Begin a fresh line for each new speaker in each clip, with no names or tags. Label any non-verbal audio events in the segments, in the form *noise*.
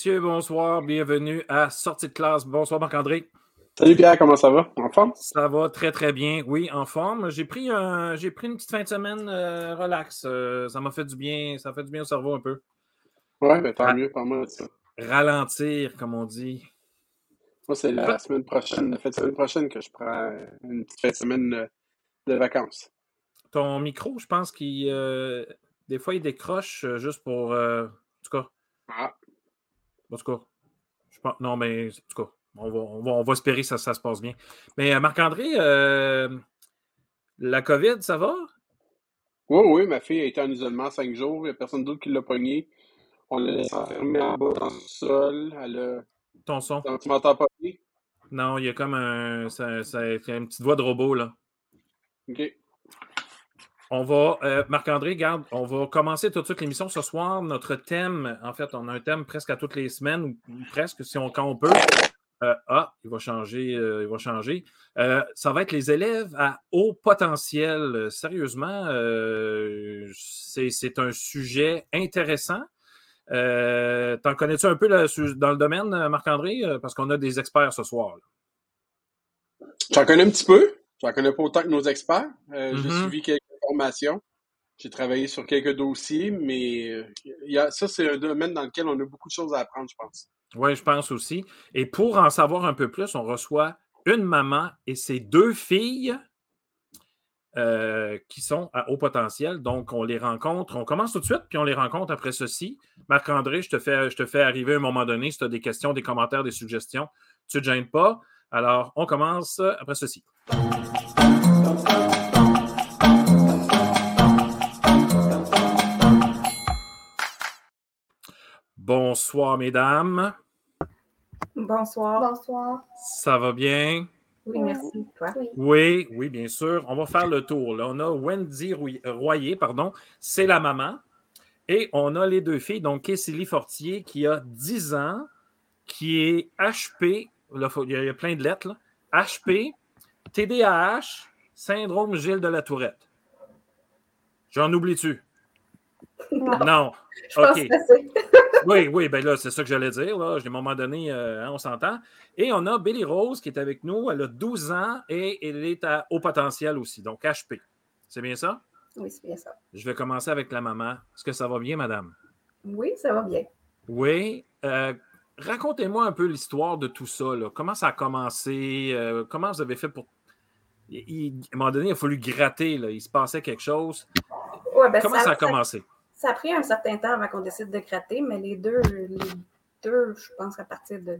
Messieurs, bonsoir. Bienvenue à Sortie de classe. Bonsoir, Marc-André.
Salut Pierre, comment ça va? En forme?
Ça va très, très bien. Oui, en forme. J'ai pris, un, j'ai pris une petite fin de semaine euh, relax. Euh, ça m'a fait du bien. Ça fait du bien au cerveau un peu.
Ouais, ben, tant mieux, pas moi ça.
Ralentir, comme on dit.
Moi, c'est la semaine prochaine, la fin de semaine prochaine que je prends une petite fin de semaine de vacances.
Ton micro, je pense qu'il. Euh, des fois, il décroche juste pour. en tout cas.
Ah.
En tout cas. Je pense, non, mais en tout cas. On va, on va, espérer que ça, ça, se passe bien. Mais euh, Marc-André, euh, la COVID, ça va?
Oui, oui, ma fille a été en isolement cinq jours. Il n'y a personne d'autre qui l'a pogné. On l'a laissé enfermer en bas dans le sol. Elle a...
Ton son?
Tu m'entends pas?
Non, il y a comme un, ça, ça, une petite voix de robot, là.
OK.
On va, euh, Marc-André, garde, on va commencer tout de suite l'émission ce soir. Notre thème, en fait, on a un thème presque à toutes les semaines, ou presque, si on, quand on peut. Euh, ah, il va changer, euh, il va changer. Ça va être les élèves à haut potentiel. Sérieusement, c'est un sujet intéressant. T'en connais-tu un peu dans le domaine, Marc-André? Parce qu'on a des experts ce soir.
J'en connais un petit peu. J'en connais pas autant que nos experts. J'ai
Mm-hmm.
suivi J'ai travaillé sur quelques dossiers, mais a, ça, c'est un domaine dans lequel on a beaucoup de choses à apprendre, je pense.
Oui, je pense aussi. Et pour en savoir un peu plus, on reçoit une maman et ses deux filles euh, qui sont à haut potentiel. Donc, on les rencontre. On commence tout de suite, puis on les rencontre après ceci. Marc-André, je, te fais, je te fais arriver à un moment donné si tu as des questions, des commentaires, des suggestions. Tu ne te gênes pas. Alors, on commence après ceci. Bonsoir, mesdames.
Bonsoir.
Bonsoir.
Ça va bien?
Oui, merci. Toi?
Oui.
Oui, oui, bien sûr. On va faire le tour. Là. On a Wendy Royer, pardon, c'est la maman. Et on a les deux filles, donc Cécilie Fortier, qui a 10 ans, qui est HP, là, il y a plein de lettres, là. HP, TDAH, syndrome Gilles de la Tourette. J'en oublie-tu?
Non.
Non.
Je pense
OK.
que c'est.
Oui, oui, ben là, c'est ça que j'allais dire. Là. À un moment donné, euh, hein, on s'entend. Et on a Billy Rose qui est avec nous. Elle a 12 ans et elle est à haut potentiel aussi, donc HP. C'est bien ça?
Oui, c'est bien ça.
Je vais commencer avec la maman. Est-ce que ça va bien, madame?
Oui, ça va bien.
Oui. Euh, Racontez-moi un peu l'histoire de tout ça. Là. Comment ça a commencé? Euh, comment vous avez fait pour. Il- il- à un moment donné, il a fallu gratter. Là. Il se passait quelque chose.
Ouais, ben,
Comment ça a commencé?
Ça a pris un certain temps avant qu'on décide de gratter, mais les deux, les deux, je pense qu'à partir de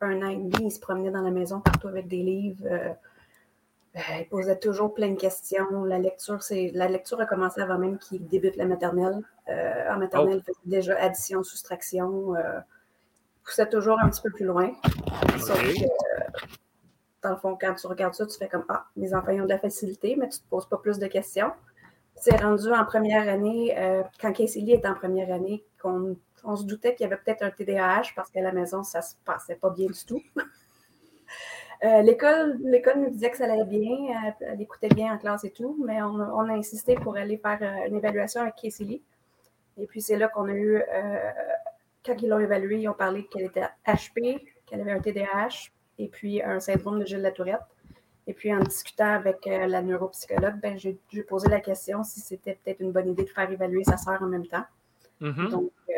un an et demi, ils se promenaient dans la maison partout avec des livres. euh, euh, ils posaient toujours plein de questions. La lecture, c'est la lecture a commencé avant même qu'ils débutent la maternelle. Euh, en maternelle, ils faisaient déjà addition, soustraction. Ils poussaient toujours un petit peu plus loin. Sauf
OK.
que, dans le fond, quand tu regardes ça, tu fais comme Ah, mes enfants ils ont de la facilité, mais tu ne te poses pas plus de questions. C'est rendu en première année, euh, quand Casey Lee était en première année, qu'on on se doutait qu'il y avait peut-être un TDAH parce qu'à la maison, ça se passait pas bien du tout. *laughs* Euh, l'école, nous disait que ça allait bien, elle, elle écoutait bien en classe et tout, mais on, a- insisté pour aller faire euh, une évaluation avec Casey Lee. Et puis c'est là qu'on a eu, euh, quand ils l'ont évaluée, ils ont parlé qu'elle était HP, qu'elle avait un TDAH et puis un syndrome de Gilles Latourette. Et puis en discutant avec euh, la neuropsychologue, ben, j'ai, posé la question si c'était peut-être une bonne idée de faire évaluer sa sœur en même temps.
Mhm.
Donc, euh,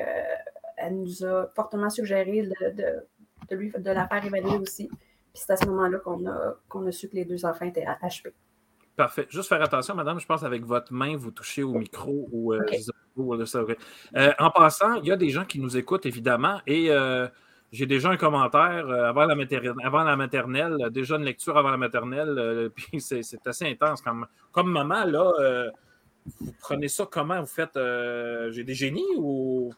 elle nous a fortement suggéré de, de- de lui, de la faire évaluer aussi. Puis c'est à ce moment-là qu'on a, qu'on a su que les deux enfants étaient HP.
Parfait. Juste faire attention, madame, je pense avec votre main, vous touchez au micro ou. euh,
OK.
je sais pas où, là, ça aurait- Euh, en passant, il y a des gens qui nous écoutent, évidemment, et euh, j'ai déjà un commentaire euh, avant, la maternelle, avant la maternelle, déjà une lecture avant la maternelle, euh, *laughs* puis c'est c'est assez intense. Comme, comme maman, là, euh, vous prenez ça comment? Vous faites. euh, j'ai des génies ou?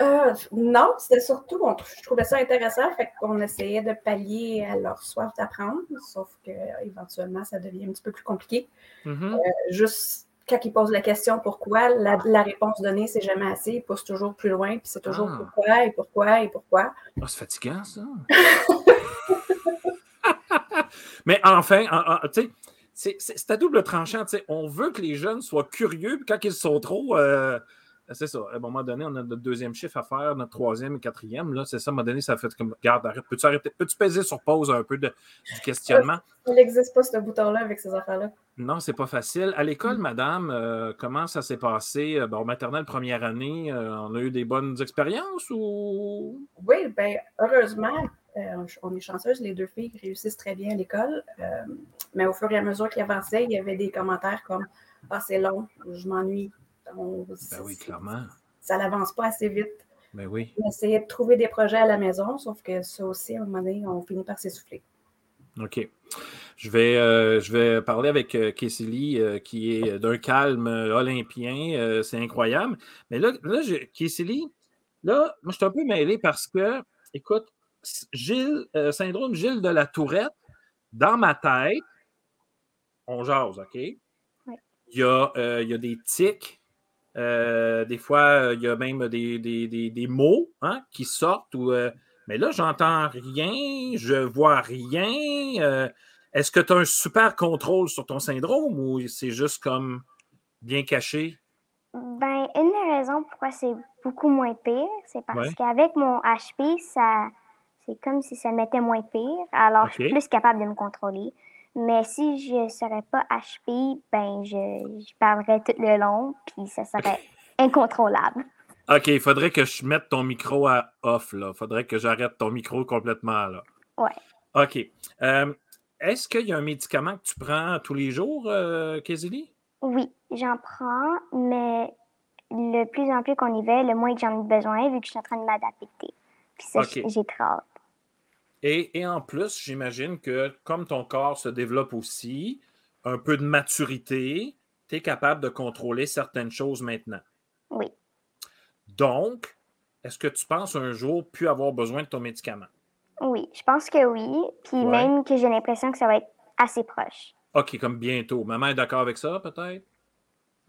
Euh, non, c'était surtout, on- je trouvais ça intéressant, fait qu'on essayait de pallier à leur soif d'apprendre, sauf que éventuellement, ça devient un petit peu plus compliqué.
Mhm.
Euh, juste quand ils posent la question pourquoi, la, la réponse donnée, c'est jamais assez. Ils poussent toujours plus loin, puis c'est toujours
Ah.
pourquoi et pourquoi et pourquoi.
Ah, c'est fatigant, ça. *laughs* Mais enfin, en- en- tu sais, c'est- à double tranchant. On veut que les jeunes soient curieux, puis quand ils sont trop, euh, c'est ça. À un moment donné, on a notre deuxième chiffre à faire, notre troisième et quatrième. Là, c'est ça, à un moment donné, ça fait comme. Garde, arrête. Peux-tu arrêter? Peux-tu peser sur pause un peu de, du questionnement?
Il n'existe pas ce bouton-là avec ces affaires-là.
Non, c'est pas facile. À l'école, madame, euh, comment ça s'est passé? Euh, bon, maternelle, première année, euh, on a eu des bonnes expériences ou?
Oui, bien, heureusement, on est chanceuse, les deux filles réussissent très bien à l'école. mais au fur et à mesure qu'ils avançaient, il y avait des commentaires comme Ah, c'est long, je m'ennuie.
Ben oui, clairement.
Ça n'avance pas assez vite.
Ben oui.
On essayait de trouver des projets à la maison, sauf que ça aussi, à un moment donné, on finit par s'essouffler.
OK. Je vais, euh, je vais parler avec euh, euh qui est d'un calme euh, olympien. c'est incroyable. Mais là, là là, moi, je suis un peu mêlé parce que, écoute, Gilles, syndrome Gilles de la Tourette, dans ma tête, on jase, OK? Il, y a, il y a des tics. Des fois, il y a même des, des, mots hein, qui sortent ou mais là, j'entends rien, je vois rien. Euh, est-ce que tu as un super contrôle sur ton syndrome ou c'est juste comme bien caché?
Ben, une des raisons pourquoi c'est beaucoup moins pire, c'est parce qu'avec mon HP, ça c'est comme si ça m'était moins pire. Alors, je suis plus capable de me contrôler. Mais si je ne serais pas HP, ben, je, je parlerais tout le long, puis ça serait *laughs* incontrôlable.
OK, il faudrait que je mette ton micro à off, là. Il faudrait que j'arrête ton micro complètement, là.
Ouais.
OK. Euh, est-ce qu'il y a un médicament que tu prends tous les jours, euh,
Oui, j'en prends, mais le plus en plus qu'on y va, le moins que j'en ai besoin, vu que je suis en train de m'adapter. Puis ça, j'ai très hâte.
Et, et, en plus, j'imagine que comme ton corps se développe aussi, un peu de maturité, tu es capable de contrôler certaines choses maintenant.
Oui.
Donc, est-ce que tu penses un jour plus avoir besoin de ton médicament?
Oui, je pense que oui. Puis même que j'ai l'impression que ça va être assez proche.
OK, comme bientôt. Maman est d'accord avec ça, peut-être?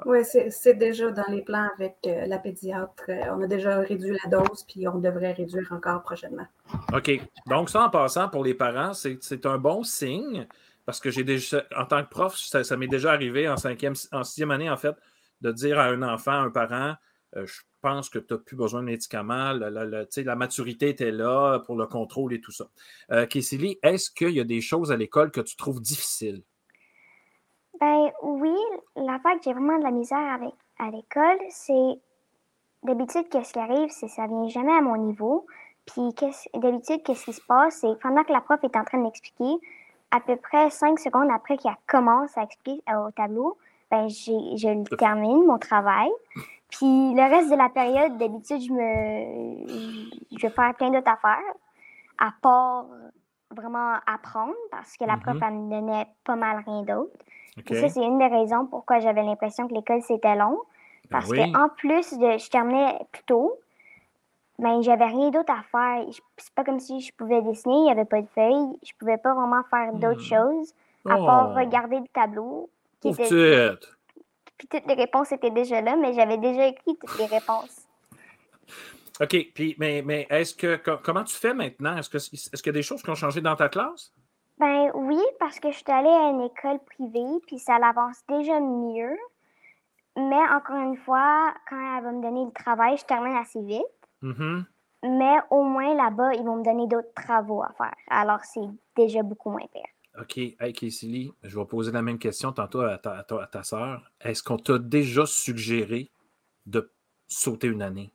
Oui, c'est déjà dans les plans avec euh, la pédiatre. On a déjà réduit la dose, puis on devrait réduire encore prochainement.
OK. Donc, ça, en passant, pour les parents, c'est un bon signe, parce que j'ai déjà, en tant que prof, ça, m'est déjà arrivé en cinquième, en sixième année, en fait, de dire à un enfant, à un parent, euh, je pense que tu n'as plus besoin de médicaments. La, la, maturité était là pour le contrôle et tout ça. Euh, est-ce qu'il y a des choses à l'école que tu trouves difficiles?
Ben oui, la fois que j'ai vraiment de la misère avec à l'école, c'est d'habitude, qu'est-ce qui arrive, c'est que ça vient jamais à mon niveau. Puis d'habitude, qu'est-ce qui se passe, c'est pendant que la prof est en train d'expliquer, à peu près cinq secondes après qu'elle commence à expliquer euh, au tableau, ben, je termine mon travail. Puis le reste de la période, d'habitude, je me je vais faire plein d'autres affaires, à part vraiment apprendre, parce que la prof, mm-hmm. elle me donnait pas mal rien d'autre. Ça, c'est une des raisons pourquoi j'avais l'impression que l'école, c'était long. Ben parce qu'en plus de je terminais plus tôt, ben, j'avais rien d'autre à faire. C'est pas comme si je pouvais dessiner, il n'y avait pas de feuilles. Je pouvais pas vraiment faire d'autres hmm. choses, à part oh. regarder le tableau.
Qui était
toutes les réponses étaient déjà là, mais j'avais déjà écrit toutes les réponses.
OK. Puis, mais, mais est-ce que comment tu fais maintenant? Est-ce que est-ce qu'il y a des choses qui ont changé dans ta classe?
Ben oui, parce que je suis allée à une école privée, puis ça avance déjà mieux. Mais encore une fois, quand elle va me donner le travail, je termine assez vite.
Mm-hmm.
Mais au moins là-bas, ils vont me donner d'autres travaux à faire. Alors c'est déjà beaucoup moins pire.
OK. Hey, Casey je vais poser la même question tantôt à ta, à ta, soeur. Est-ce qu'on t'a déjà suggéré de sauter une année?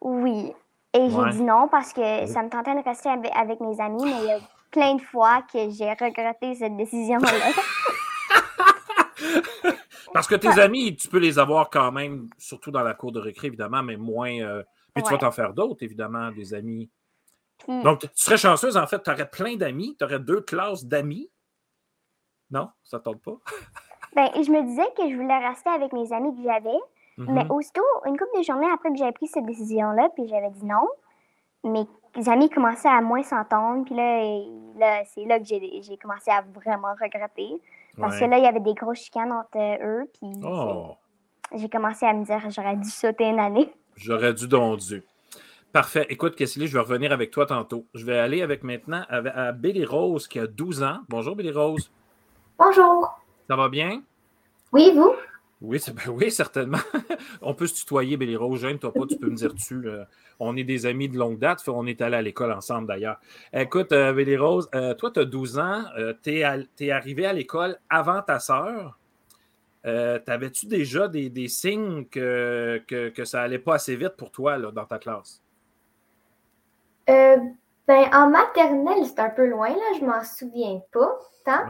Oui. Et j'ai dit non parce que ça me tentait de rester avec, mes amis, mais il y a plein de fois que j'ai regretté cette décision-là. *laughs*
parce que tes amis, tu peux les avoir quand même, surtout dans la cour de récré, évidemment, mais moins. Euh, puis tu vas t'en faire d'autres, évidemment, des amis donc, tu serais chanceuse, en fait, tu aurais plein d'amis, tu aurais deux classes d'amis. Non, ça ne tente pas? *laughs*
ben, je me disais que je voulais rester avec mes amis que j'avais, mais mhm. aussitôt, une couple de journées après que j'avais pris cette décision-là, puis j'avais dit non, mes amis commençaient à moins s'entendre, puis là, c'est là que j'ai commencé à vraiment regretter. Parce que là, il y avait des grosses chicanes entre eux, puis oh. j'ai commencé à me dire j'aurais dû sauter une année. *laughs*
J'aurais dû donc dû. Parfait. Écoute, Kessily, je vais revenir avec toi tantôt. Je vais aller avec maintenant à, Billy Rose qui a 12 ans. Bonjour, Billy Rose.
Bonjour.
Ça va bien?
Oui, vous?
Oui, *laughs* ben oui, certainement. on peut se tutoyer, Billy Rose. Gêne-toi pas, tu peux me dire tu. on est des amis de longue date. On est allé à l'école ensemble d'ailleurs. Écoute, euh, Billy Rose, euh, toi, tu as 12 ans. Euh, tu es, arrivé à l'école avant ta sœur. T'avais-tu déjà des, signes que, que, ça allait pas assez vite pour toi là, dans ta classe?
ben, en maternelle, c'est un peu loin, là. Je m'en souviens pas tant.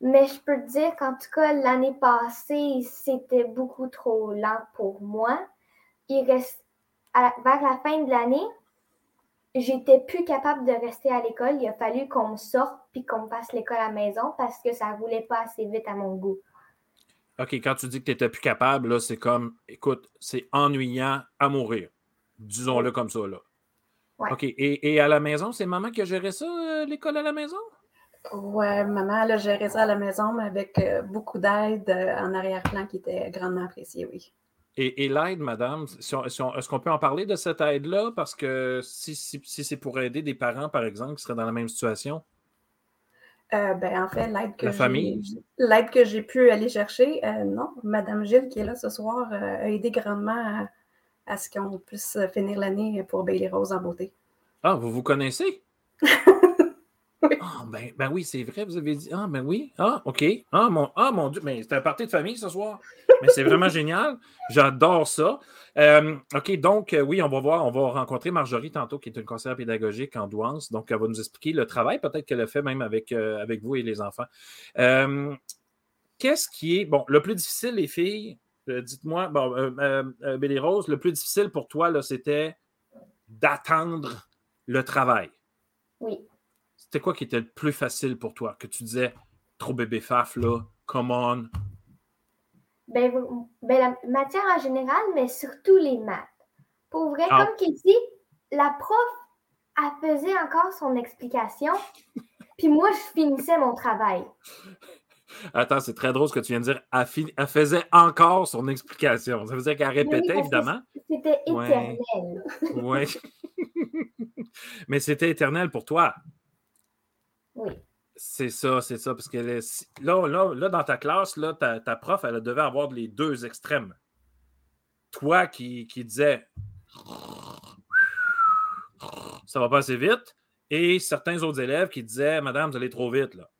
Mais je peux te dire qu'en tout cas, l'année passée, c'était beaucoup trop lent pour moi. Il reste, vers la fin de l'année, j'étais plus capable de rester à l'école. Il a fallu qu'on me sorte puis qu'on me fasse l'école à la maison parce que ça ne roulait pas assez vite à mon goût.
OK, quand tu dis que tu n'étais plus capable, là, c'est comme, écoute, c'est ennuyant à mourir. Disons-le comme ça, là. OK, et, à la maison, c'est maman qui a géré ça, euh, l'école à la maison?
Ouais, maman, elle a géré ça à la maison, mais avec euh, beaucoup d'aide euh, en arrière-plan qui était grandement appréciée, oui.
Et, l'aide, madame, est-ce qu'on peut en parler de cette aide-là? Parce que si, c'est pour aider des parents, par exemple, qui seraient dans la même situation?
Euh, ben, en fait, l'aide que l'aide que j'ai pu aller chercher, non, Madame Gilles, qui est là ce soir, a aidé grandement à, à ce qu'on puisse finir l'année pour Bailey Rose en beauté.
Ah, vous vous connaissez? *laughs* Ah, ben, ben, oui, c'est vrai, vous avez dit. Ah, ben oui. Ah, OK. Ah, mon, ah, mon Dieu. Mais c'est un party de famille ce soir. Mais c'est vraiment génial. J'adore ça. Euh, OK, donc, euh, oui, on va voir. On va rencontrer Marjorie tantôt, qui est une conseillère pédagogique en douance. Donc, elle va nous expliquer le travail, peut-être qu'elle a fait même avec, euh, avec vous et les enfants. Qu'est-ce qui est. Bon, le plus difficile, les filles, dites-moi, bon, Bélie Rose, le plus difficile pour toi, là, c'était d'attendre le travail?
Oui.
C'était quoi qui était le plus facile pour toi? Que tu disais, trop bébé faf, là, come on.
Ben, ben la matière en général, mais surtout les maths. Pour vrai, ah. comme qu'il dit, la prof, elle faisait encore son explication, puis moi, je finissais mon travail.
Attends, c'est très drôle ce que tu viens de dire. Elle, faisait encore son explication. Ça veut dire qu'elle répétait, évidemment.
C'était éternel.
Oui. *laughs* Mais c'était éternel pour toi.
Oui.
C'est ça, c'est ça. Parce que là, là, là, dans ta classe, là, ta, ta, prof, elle devait avoir les deux extrêmes. Toi qui, qui disais ça va pas assez vite, et certains autres élèves qui disaient Madame, vous allez trop vite. là.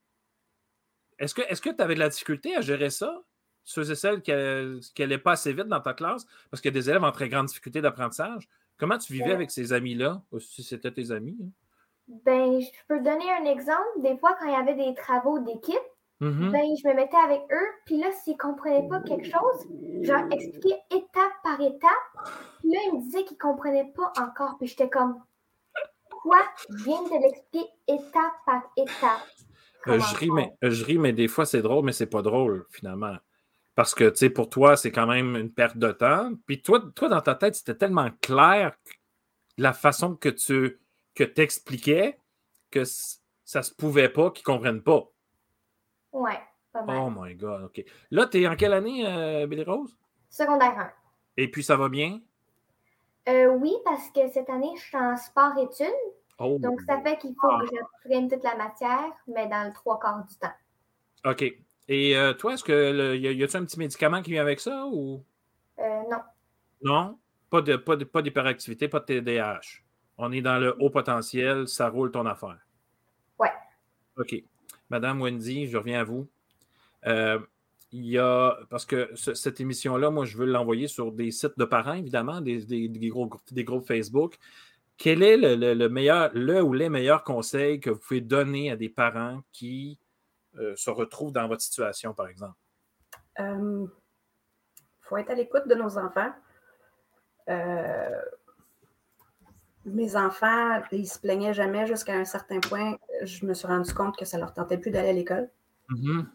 Est-ce que tu avais de la difficulté à gérer ça? Ceux et celles qui n'allaient pas assez vite dans ta classe, parce qu'il y a des élèves en très grande difficulté d'apprentissage. Comment tu vivais avec ces amis-là, si c'était tes amis? Hein?
Ben, je peux donner un exemple. Des fois, quand il y avait des travaux d'équipe,
mm-hmm.
ben, je me mettais avec eux. Puis là, s'ils ne comprenaient pas quelque chose, je leur expliquais étape par étape. Puis là, ils me disaient qu'ils ne comprenaient pas encore. Puis j'étais comme, quoi? Je viens de l'expliquer étape par étape.
Euh, je, ris, mais, euh, je ris, mais des fois, c'est drôle, mais c'est pas drôle, finalement. Parce que, tu sais, pour toi, c'est quand même une perte de temps. Puis toi, toi dans ta tête, c'était tellement clair la façon que tu que tu expliquais que ça se pouvait pas, qu'ils ne comprennent pas.
Ouais, pas mal.
Oh my God, OK. Là, tu es en quelle année, euh, Billy Rose?
Secondaire 1.
Et puis, ça va bien?
Euh, oui, parce que cette année, je suis en sport-études.
Oh.
Donc, ça fait qu'il faut que j'apprenne toute la matière, mais dans le trois quarts du temps.
OK. Et euh, toi, est-ce que y a-t-il un petit médicament qui vient avec ça ou?
Euh, non.
Non? Pas de pas d'hyperactivité, pas, pas de TDAH. On est dans le haut potentiel, ça roule ton affaire.
Ouais.
OK. Madame Wendy, je reviens à vous. Euh, il y a, parce que cette émission-là, moi, je veux l'envoyer sur des sites de parents, évidemment, des, des, des groupes Facebook. Quel est le, meilleur, le ou les meilleurs conseils que vous pouvez donner à des parents qui euh, se retrouvent dans votre situation, par exemple?
Il euh, faut être à l'écoute de nos enfants. Mes enfants, ils se plaignaient jamais jusqu'à un certain point. Je me suis rendu compte que ça leur tentait plus d'aller à l'école.
Mm-hmm.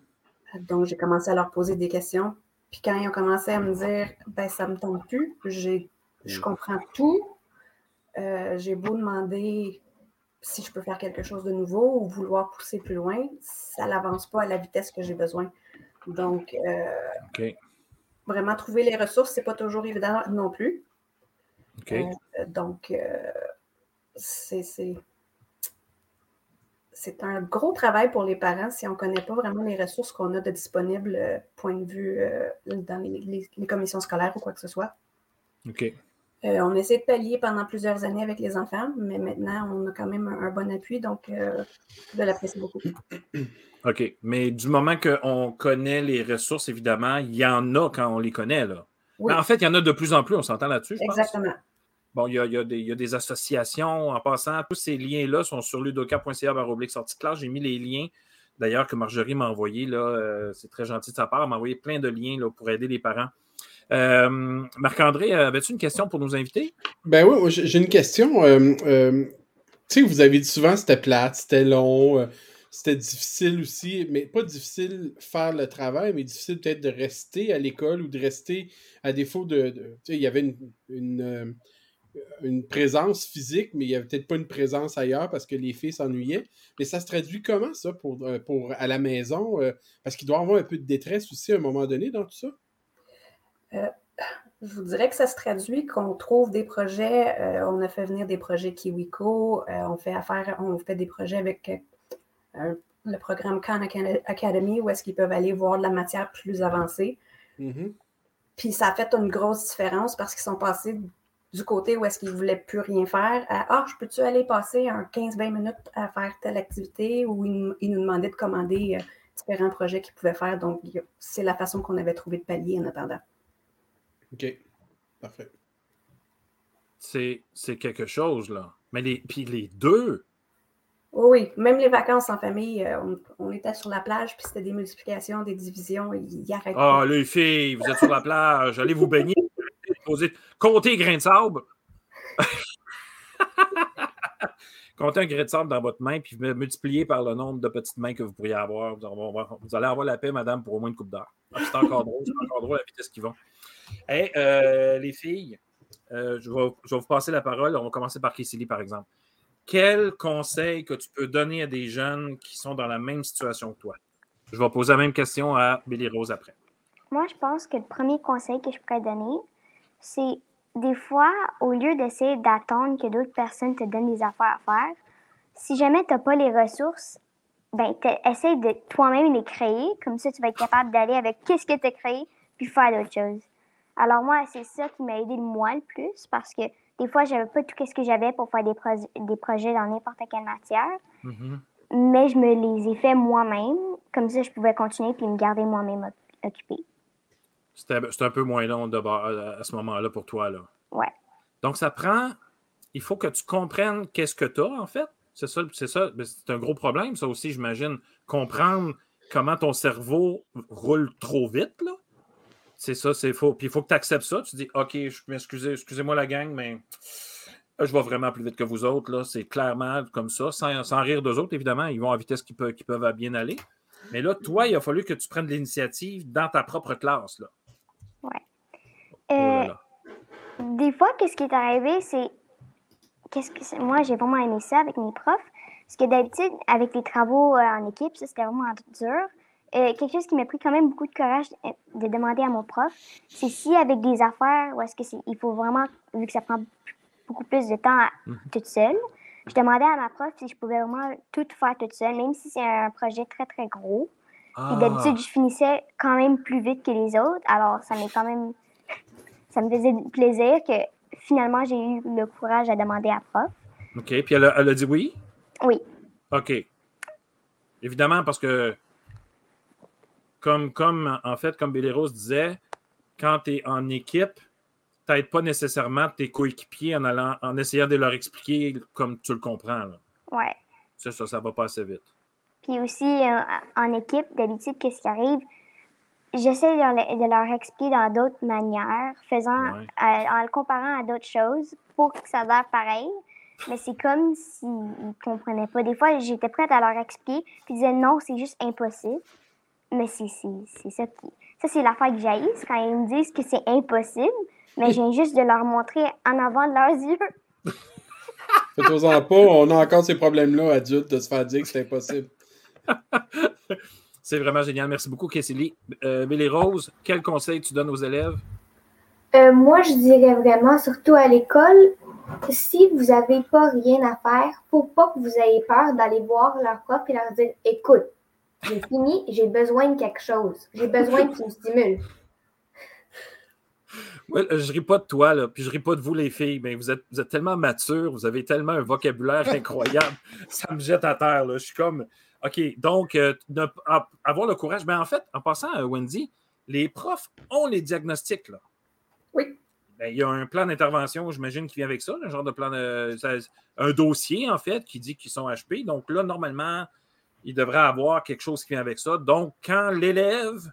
Donc, j'ai commencé à leur poser des questions. Puis quand ils ont commencé à me dire, ben ça me tente plus, je mm. comprends tout. Euh, j'ai beau demander si je peux faire quelque chose de nouveau ou vouloir pousser plus loin, ça n'avance pas à la vitesse que j'ai besoin. Donc,
euh,
vraiment trouver les ressources, c'est pas toujours évident non plus.
Euh,
donc, euh, c'est un gros travail pour les parents si on ne connaît pas vraiment les ressources qu'on a de disponibles, euh, point de vue dans les, commissions scolaires ou quoi que ce soit.
OK.
on essaie de pallier pendant plusieurs années avec les enfants, mais maintenant, on a quand même un, bon appui, donc je l'apprécie beaucoup.
OK. Mais du moment qu'on connaît les ressources, évidemment, il y en a quand on les connaît, là. En fait, il y en a de plus en plus, on s'entend là-dessus,
Exactement.
Bon, il y, a, des, associations. En passant, tous ces liens-là sont sur ludoka.ca oblique sortie classe. J'ai mis les liens, d'ailleurs, que Marjorie m'a envoyé. Là, euh, c'est très gentil de sa part. Elle m'a envoyé plein de liens là, pour aider les parents. Euh, Marc-André, avais-tu une question pour nous inviter?
Ben oui, j'ai une question. Euh, tu sais, vous avez dit souvent c'était plate, c'était long, c'était difficile aussi, mais pas difficile faire le travail, mais difficile peut-être de rester à l'école ou de rester à défaut de. sais, il y avait une une présence physique, mais il n'y avait peut-être pas une présence ailleurs parce que les filles s'ennuyaient. Mais ça se traduit comment, ça, pour, euh, pour à la maison? Euh, parce qu'il doit y avoir un peu de détresse aussi à un moment donné dans tout ça?
Euh, je vous dirais que ça se traduit qu'on trouve des projets. on a fait venir des projets Kiwiko. on, fait affaire, on fait des projets avec le programme Khan Academy où est-ce qu'ils peuvent aller voir de la matière plus avancée. Mm-hmm. Puis ça a fait une grosse différence parce qu'ils sont passés du côté où est-ce qu'ils ne voulaient plus rien faire, Ah, je peux-tu aller passer un 15-20 minutes à faire telle activité ou ils, nous demandaient de commander euh, différents projets qu'ils pouvaient faire. Donc, c'est la façon qu'on avait trouvé de pallier en attendant.
OK. Parfait.
C'est quelque chose, là. Mais les, puis les deux.
Oui, même les vacances en famille, euh, on, était sur la plage, puis c'était des multiplications, des divisions, ils arrêtaient.
Ah, les filles, vous êtes sur la plage, allez vous baigner. Comptez grains de sable. *laughs* Comptez un grain de sable dans votre main, puis multipliez par le nombre de petites mains que vous pourriez avoir. Vous allez avoir la paix, madame, pour au moins une coupe d'heure. Ah, c'est encore drôle, c'est encore drôle la vitesse qu'ils vont. Euh, les filles, euh, je, vais, vous passer la parole. On va commencer par Kissily, par exemple. Quel conseil que tu peux donner à des jeunes qui sont dans la même situation que toi? Je vais poser la même question à Billy Rose après.
Moi, je pense que le premier conseil que je pourrais donner, c'est des fois, au lieu d'essayer d'attendre que d'autres personnes te donnent des affaires à faire, si jamais tu n'as pas les ressources, ben, essaye de toi-même les créer. Comme ça, tu vas être capable d'aller avec qu'est-ce que tu as créé, puis faire d'autres choses. Alors moi, c'est ça qui m'a aidé le moins le plus parce que des fois, j'avais pas tout ce que j'avais pour faire des, des projets dans n'importe quelle matière. Mm-hmm. Mais je me les ai fait moi-même. Comme ça, je pouvais continuer puis me garder moi-même occupée.
C'était un peu moins long de, à, ce moment-là pour toi. Là.
Ouais.
Donc, ça prend. Il faut que tu comprennes qu'est-ce que tu as, en fait. C'est ça, c'est ça. C'est un gros problème, ça aussi, j'imagine. Comprendre comment ton cerveau roule trop vite, là. C'est ça, c'est faux. Puis il faut que tu acceptes ça. Tu dis, OK, je m'excuse, excusez-moi la gang, mais je vais vraiment plus vite que vous autres. Là. C'est clairement comme ça, sans, sans rire d'eux autres, évidemment. Ils vont à vitesse qu'ils peuvent, peuvent bien aller. Mais là, toi, il a fallu que tu prennes l'initiative dans ta propre classe. Là.
Ouais. Oh euh, des fois, qu'est-ce qui est arrivé, c'est. Qu'est-ce que Moi, j'ai vraiment aimé ça avec mes profs. Parce que d'habitude, avec les travaux euh, en équipe, ça, c'était vraiment dur. Euh, quelque chose qui m'a pris quand même beaucoup de courage de demander à mon prof, c'est si avec des affaires, ou est-ce que c'est, il faut vraiment, vu que ça prend beaucoup plus de temps mhm. toute seule, je demandais à ma prof si je pouvais vraiment tout faire toute seule, même si c'est un projet très, très gros. Ah. d'habitude, je finissais quand même plus vite que les autres. Alors, ça m'est quand même. Ça me faisait plaisir que finalement, j'ai eu le courage à demander à prof.
OK. Puis elle a, dit oui?
Oui.
OK. Évidemment, parce que, comme, comme en fait, comme Billy Rose disait, quand tu es en équipe, tu n'aides pas nécessairement tes coéquipiers en, allant, en essayant de leur expliquer comme tu le comprends.
Oui. Ouais.
C'est ça, ça va pas assez vite.
Puis aussi, euh, en équipe, d'habitude, qu'est-ce qui arrive? J'essaie de, leur expliquer dans d'autres manières, faisant, euh, en le comparant à d'autres choses pour que ça a l'air pareil. Mais c'est comme s'ils ne comprenaient pas. Des fois, j'étais prête à leur expliquer, puis ils disaient non, c'est juste impossible. Mais c'est ça qui. Ça, c'est l'affaire que j'ai c'est quand ils me disent que c'est impossible, mais viens juste de leur montrer en avant de leurs yeux. *laughs*
Faites-en pas, on a encore ces problèmes-là, adultes, de se faire dire que c'est impossible. *laughs*
C'est vraiment génial. Merci beaucoup, Kessily. Euh, Billy Rose, quel conseil tu donnes aux élèves?
Euh, moi, je dirais vraiment, surtout à l'école, si vous n'avez pas rien à faire, faut pas que vous ayez peur d'aller voir leur prof et leur dire Écoute, j'ai fini, j'ai besoin de quelque chose. J'ai besoin que tu me stimules.
Ouais, je ris pas de toi, là, puis je ris pas de vous, les filles, mais vous êtes, vous êtes tellement matures, vous avez tellement un vocabulaire *laughs* incroyable, ça me jette à terre. Là. Je suis comme, OK, donc, euh, avoir le courage. Mais en fait, en passant, à Wendy, les profs ont les diagnostics. Là.
Oui.
Ben, il y a un plan d'intervention, j'imagine, qui vient avec ça, un genre de plan de. Un dossier, en fait, qui dit qu'ils sont HP. Donc là, normalement, il devrait avoir quelque chose qui vient avec ça. Donc, quand l'élève,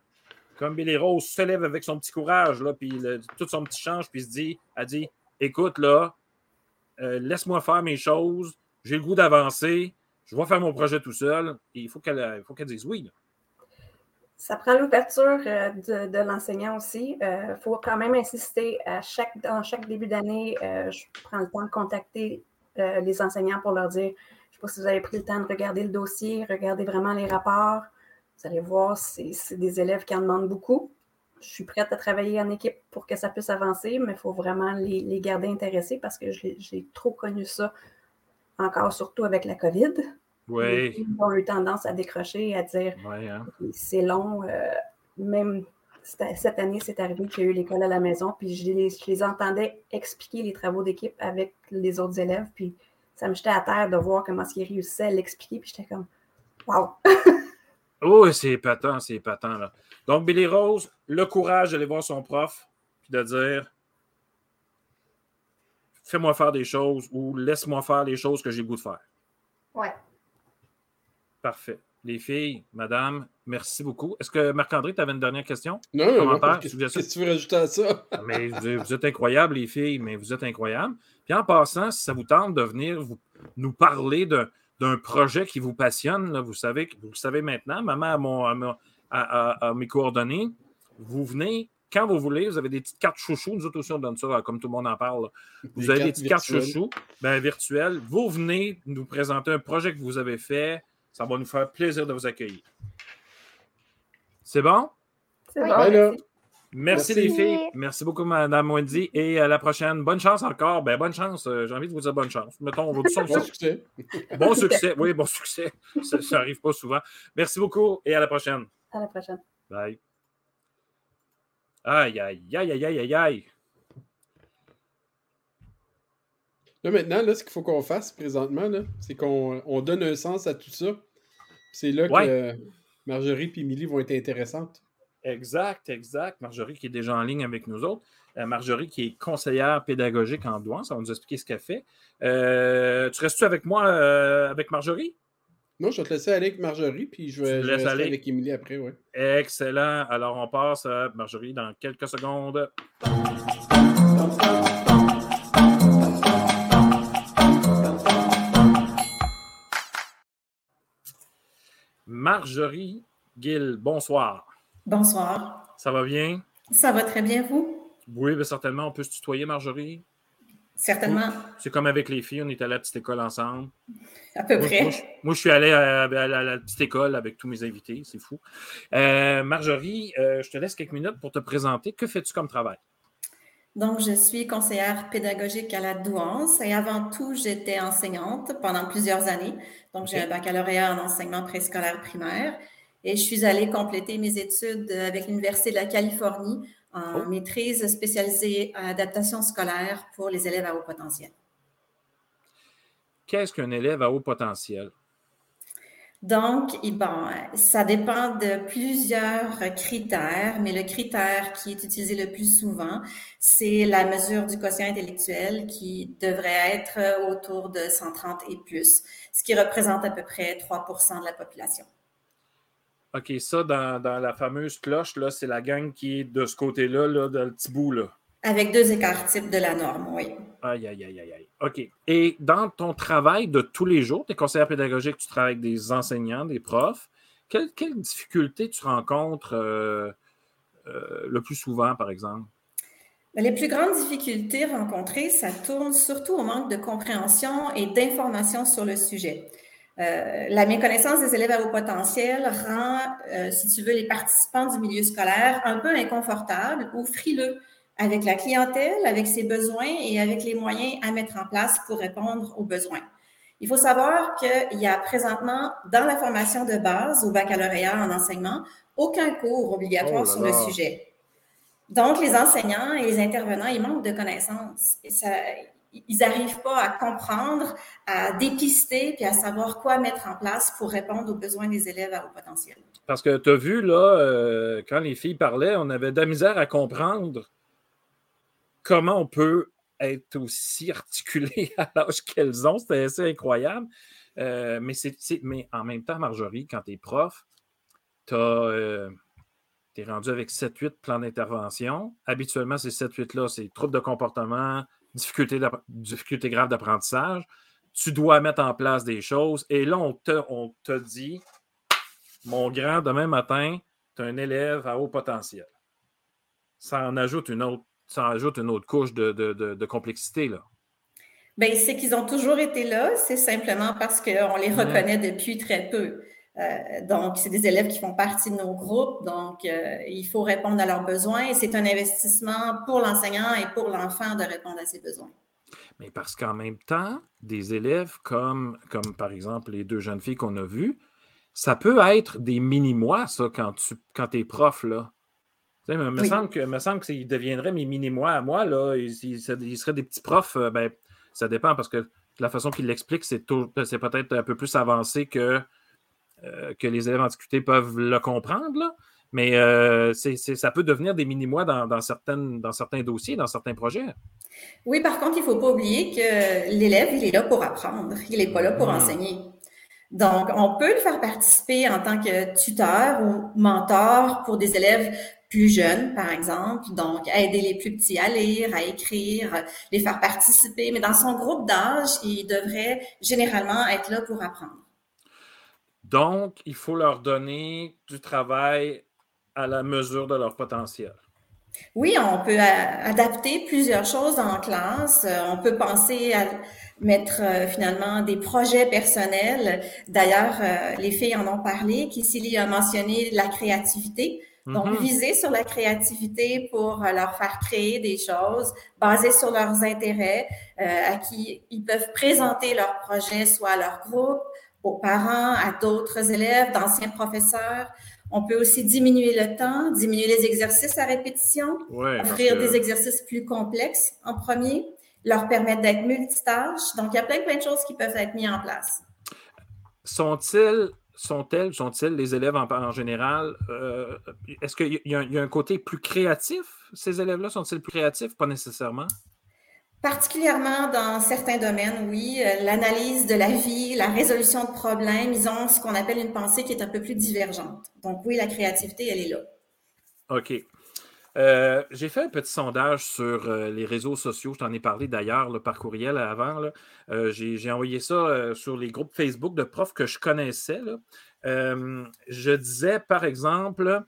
comme Billy Rose, se lève avec son petit courage, là, puis tout son petit change, puis se dit, a dit Écoute, là, euh, laisse-moi faire mes choses, j'ai le goût d'avancer, je vais faire mon projet tout seul. il faut qu'elle qu dise oui.
Ça prend l'ouverture euh, de, l'enseignant aussi. Il euh, faut quand même insister à chaque, dans chaque début d'année. je prends le temps de contacter les enseignants pour leur dire sais pas si vous avez pris le temps de regarder le dossier, regarder vraiment les rapports. Vous allez voir, c'est des élèves qui en demandent beaucoup. Je suis prête à travailler en équipe pour que ça puisse avancer, mais il faut vraiment les, garder intéressés parce que j'ai trop connu ça, encore surtout avec la COVID.
Oui.
Ils ont eu tendance à décrocher et à dire
hein.
c'est long. Euh, même cette année, c'est arrivé qu'il y a eu l'école à la maison, puis je les, je les entendais expliquer les travaux d'équipe avec les autres élèves, puis ça me jetait à terre de voir comment il réussissait à l'expliquer. Puis j'étais comme, wow! *laughs*
oh, c'est épatant, c'est épatant. Là. Donc, Billy Rose, le courage d'aller voir son prof, puis de dire, fais-moi faire des choses ou laisse-moi faire les choses que j'ai goût de faire.
Ouais.
Parfait. Les filles, madame, merci beaucoup. Est-ce que Marc-André, tu avais une dernière question?
Non, non, Qu'est-ce que tu veux rajouter à ça?
mais vous, êtes incroyables, les filles, mais vous êtes incroyables. Puis en passant, si ça vous tente de venir vous, nous parler d'un projet qui vous passionne, vous savez, vous le savez maintenant, maman a, mes coordonnées. Vous venez quand vous voulez, vous avez des petites cartes chouchou. Nous autres aussi, on donne ça, comme tout le monde en parle. Vous avez des petites cartes chouchou ben, virtuelles. Vous venez nous présenter un projet que vous avez fait ça va nous faire plaisir de vous accueillir. C'est bon?
C'est bon.
Merci. les filles. Merci beaucoup, Mme Wendy. Et à la prochaine. Bonne chance encore. Ben, bonne chance. Euh, j'ai envie de vous dire bonne chance. Mettons, on va dire
bon succès.
Bon succès. Oui, bon succès. Ça n'arrive pas souvent. Merci beaucoup et à la prochaine.
À la prochaine.
Bye. Aïe, aïe, aïe, aïe, aïe, aïe.
Là, maintenant, là, ce qu'il faut qu'on fasse présentement, c'est qu'on donne un sens à tout ça. C'est là que Marjorie et Émilie vont être intéressantes.
Exact, exact. Marjorie qui est déjà en ligne avec nous autres. Euh, Marjorie qui est conseillère pédagogique en douance. Ça va nous expliquer ce qu'elle fait. Euh, tu restes-tu avec moi, euh, avec Marjorie?
Non, je vais te laisser aller avec Marjorie, puis je vais, je aller avec Émilie après. Ouais.
Excellent. Alors, on passe à Marjorie dans quelques secondes. Marjorie Gill, bonsoir.
Bonsoir.
Ça va bien?
Ça va très bien, vous?
Oui, bien certainement. On peut se tutoyer, Marjorie?
Certainement.
C'est comme avec les filles, on est allé à la petite école ensemble.
À peu près.
Moi, je, suis allé à, la petite école avec tous mes invités, c'est fou. Euh, Marjorie, euh, je te laisse quelques minutes pour te présenter. Que fais-tu comme travail?
Donc, je suis conseillère pédagogique à la Douance et avant tout, j'étais enseignante pendant plusieurs années. Donc, j'ai un baccalauréat en enseignement préscolaire primaire et je suis allée compléter mes études avec l'Université de la Californie en oh. maîtrise spécialisée en adaptation scolaire pour les élèves à haut potentiel.
Qu'est-ce qu'un élève à haut potentiel?
Donc, bon, ça dépend de plusieurs critères, mais le critère qui est utilisé le plus souvent, c'est la mesure du quotient intellectuel qui devrait être autour de 130 et plus, ce qui représente à peu près 3% de la population.
OK, ça, dans, la fameuse cloche, là, c'est la gang qui est de ce côté-là, là, dans le petit bout, là.
Avec deux écarts types de la norme, oui.
Aïe, aïe, aïe, aïe, aïe. OK. Et dans ton travail de tous les jours, tu es conseillère pédagogique, tu travailles avec des enseignants, des profs. Quelles difficultés tu rencontres euh, euh, le plus souvent, par exemple?
Ben, les plus grandes difficultés rencontrées, ça tourne surtout au manque de compréhension et d'information sur le sujet. Euh, la méconnaissance des élèves à haut potentiel rend, si tu veux, les participants du milieu scolaire un peu inconfortables ou frileux avec la clientèle, avec ses besoins et avec les moyens à mettre en place pour répondre aux besoins. Il faut savoir qu'il y a présentement, dans la formation de base au baccalauréat en enseignement, aucun cours obligatoire oh sur le sujet. Donc, les enseignants et les intervenants, ils manquent de connaissances. ils n'arrivent pas à comprendre, à dépister, puis à savoir quoi mettre en place pour répondre aux besoins des élèves à haut potentiel.
Parce que tu as vu, là, euh, quand les filles parlaient, on avait de la misère à comprendre comment on peut être aussi *laughs* articulé à l'âge qu'elles ont. C'était assez incroyable. Euh, mais, en même temps, Marjorie, quand tu es prof, tu euh, es rendu avec 7-8 plans d'intervention. Habituellement, ces 7-8-là, c'est troubles de comportement, difficultés, difficultés graves d'apprentissage. Tu dois mettre en place des choses. Et là, on te, on te dit mon grand, demain matin, tu as un élève à haut potentiel. Ça en ajoute une autre, ça ajoute une autre couche de, complexité. Là.
Bien, c'est qu'ils ont toujours été là, c'est simplement parce qu'on les reconnaît depuis très peu. Euh, donc, c'est des élèves qui font partie de nos groupes, donc euh, il faut répondre à leurs besoins et c'est un investissement pour l'enseignant et pour l'enfant de répondre à ses besoins.
Mais parce qu'en même temps, des élèves comme, comme par exemple les deux jeunes filles qu'on a vues, ça peut être des mini-mois, ça, quand tu quand es prof, là. Il me, semble que, me semble qu'ils deviendraient mes mini-mois à moi, là. Ils, seraient des petits profs, euh, ben, ça dépend parce que la façon qu'ils l'expliquent, c'est, peut-être un peu plus avancé que, euh, que les élèves en difficulté peuvent le comprendre, là. Mais euh, ça peut devenir des mini-mois dans, certaines, dans certains dossiers, dans certains projets.
Oui, par contre, il ne faut pas oublier que l'élève, il est là pour apprendre. Il n'est pas là pour mmh. enseigner. Donc, on peut le faire participer en tant que tuteur ou mentor pour des élèves plus jeunes, par exemple. Donc, aider les plus petits à lire, à écrire, les faire participer. Mais dans son groupe d'âge, il devrait généralement être là pour apprendre.
Donc, il faut leur donner du travail à la mesure de leur potentiel.
Oui, on peut adapter plusieurs choses en classe. On peut penser à mettre euh, finalement des projets personnels. D'ailleurs, euh, les filles en ont parlé. Kissili a mentionné la créativité. Donc, mm-hmm. viser sur la créativité pour euh, leur faire créer des choses basées sur leurs intérêts, à qui ils peuvent présenter leurs projets, soit à leur groupe, aux parents, à d'autres élèves, d'anciens professeurs. On peut aussi diminuer le temps, diminuer les exercices à répétition, offrir des exercices plus complexes en premier leur permettre d'être multitâches. Donc, il y a plein, plein de choses qui peuvent être mises en place.
Sont-ils sont-elles, sont-ils, les élèves en, général, euh, est-ce qu'il y, a un côté plus créatif, ces élèves-là? Sont-ils plus créatifs? Pas nécessairement.
Particulièrement dans certains domaines, oui. Euh, l'analyse de la vie, la résolution de problèmes, ils ont ce qu'on appelle une pensée qui est un peu plus divergente. Donc oui, la créativité, elle est là.
OK. Euh, j'ai fait un petit sondage sur euh, les réseaux sociaux. Je t'en ai parlé d'ailleurs par courriel avant. Euh, j'ai envoyé ça sur les groupes Facebook de profs que je connaissais. je disais, par exemple,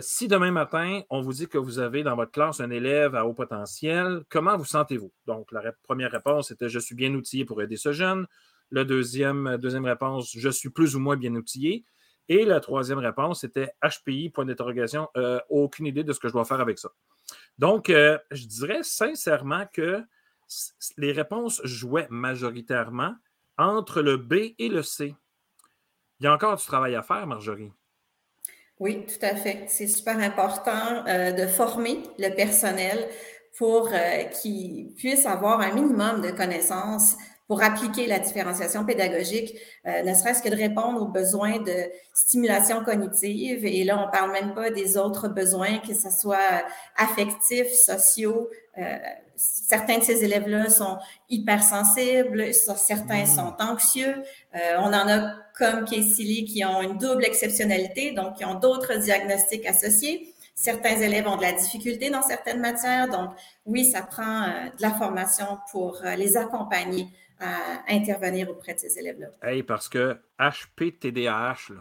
si demain matin, on vous dit que vous avez dans votre classe un élève à haut potentiel, comment vous sentez-vous? Donc, la première réponse était Je suis bien outillé pour aider ce jeune. La deuxième, deuxième réponse, je suis plus ou moins bien outillé. Et la troisième réponse, c'était HPI, point d'interrogation, euh, aucune idée de ce que je dois faire avec ça. Donc, euh, je dirais sincèrement que les réponses jouaient majoritairement entre le B et le C. Il y a encore du travail à faire, Marjorie.
Oui, tout à fait. C'est super important euh, de former le personnel pour qu'il puisse avoir un minimum de connaissances pour appliquer la différenciation pédagogique, euh, ne serait-ce que de répondre aux besoins de stimulation cognitive. Et là, on parle même pas des autres besoins, que ce soit affectifs, sociaux. Euh, certains de ces élèves-là sont hypersensibles, certains mmh. sont anxieux. Euh, on en a comme Casey qui ont une double exceptionnalité, donc qui ont d'autres diagnostics associés. Certains élèves ont de la difficulté dans certaines matières, donc oui, ça prend de la formation pour les accompagner à intervenir auprès de ces élèves-là.
Hey, parce que HPTDAH,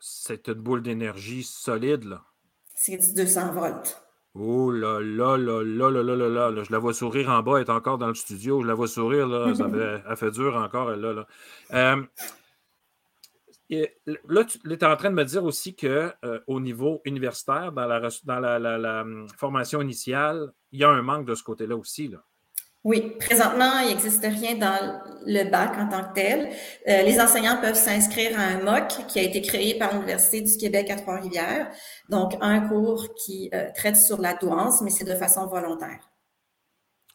c'est une boule d'énergie solide. Là.
C'est du 200 volts.
Oh là là là là là là là là. Je la vois sourire en bas, elle est encore dans le studio. Je la vois sourire, là. Ça *laughs* fait, elle fait dur encore, elle là. là. Euh, là, tu es en train de me dire aussi qu'au euh, niveau universitaire, dans, la, dans la, hum, formation initiale, il y a un manque de ce côté-là aussi. Là.
Oui, présentement, il n'existe rien dans le bac en tant que tel. Euh, les enseignants peuvent s'inscrire à un MOC qui a été créé par l'Université du Québec à Trois-Rivières. Donc, un cours qui euh, traite sur la douance, mais c'est de façon volontaire.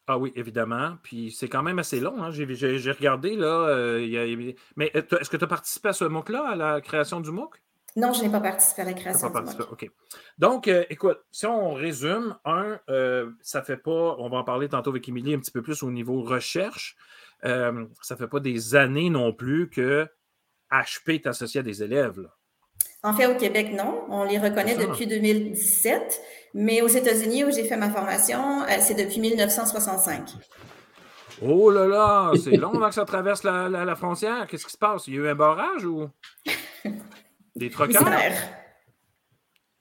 Ah oui, évidemment. Puis c'est quand même assez long. Hein. J'ai regardé, là. Euh, mais est-ce que tu as participé à ce MOOC-là, à la création du MOOC?
Non, je n'ai pas participé à la création du MOOC.
OK. Donc, euh, écoute, si on résume, un, euh, ça fait pas, on va en parler tantôt avec Émilie un petit peu plus au niveau recherche, euh, ça fait pas des années non plus que HP est associé à des élèves. Là.
En fait, au Québec, non. On les reconnaît depuis 2017. Mais aux États-Unis, où j'ai fait ma formation, c'est depuis 1965.
Oh là là, c'est long avant que ça traverse la, frontière. Qu'est-ce qui se passe? Il y a eu un barrage ou? *laughs* des troqueurs?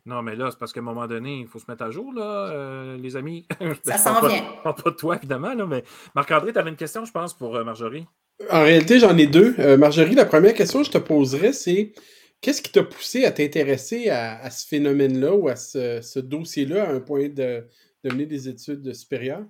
Non, mais là, c'est parce qu'à un moment donné, il faut se mettre à jour, là, euh, les amis. *laughs*
Ça s'en vient.
Pas, pas de toi, évidemment, là, mais Marc-André, tu avais une question, je pense, pour euh, Marjorie.
En réalité, j'en ai deux. Marjorie, la première question que je te poserais, c'est Qu'est-ce qui t'a poussé à t'intéresser à, ce phénomène-là ou à ce, dossier-là à un point de, mener des études supérieures?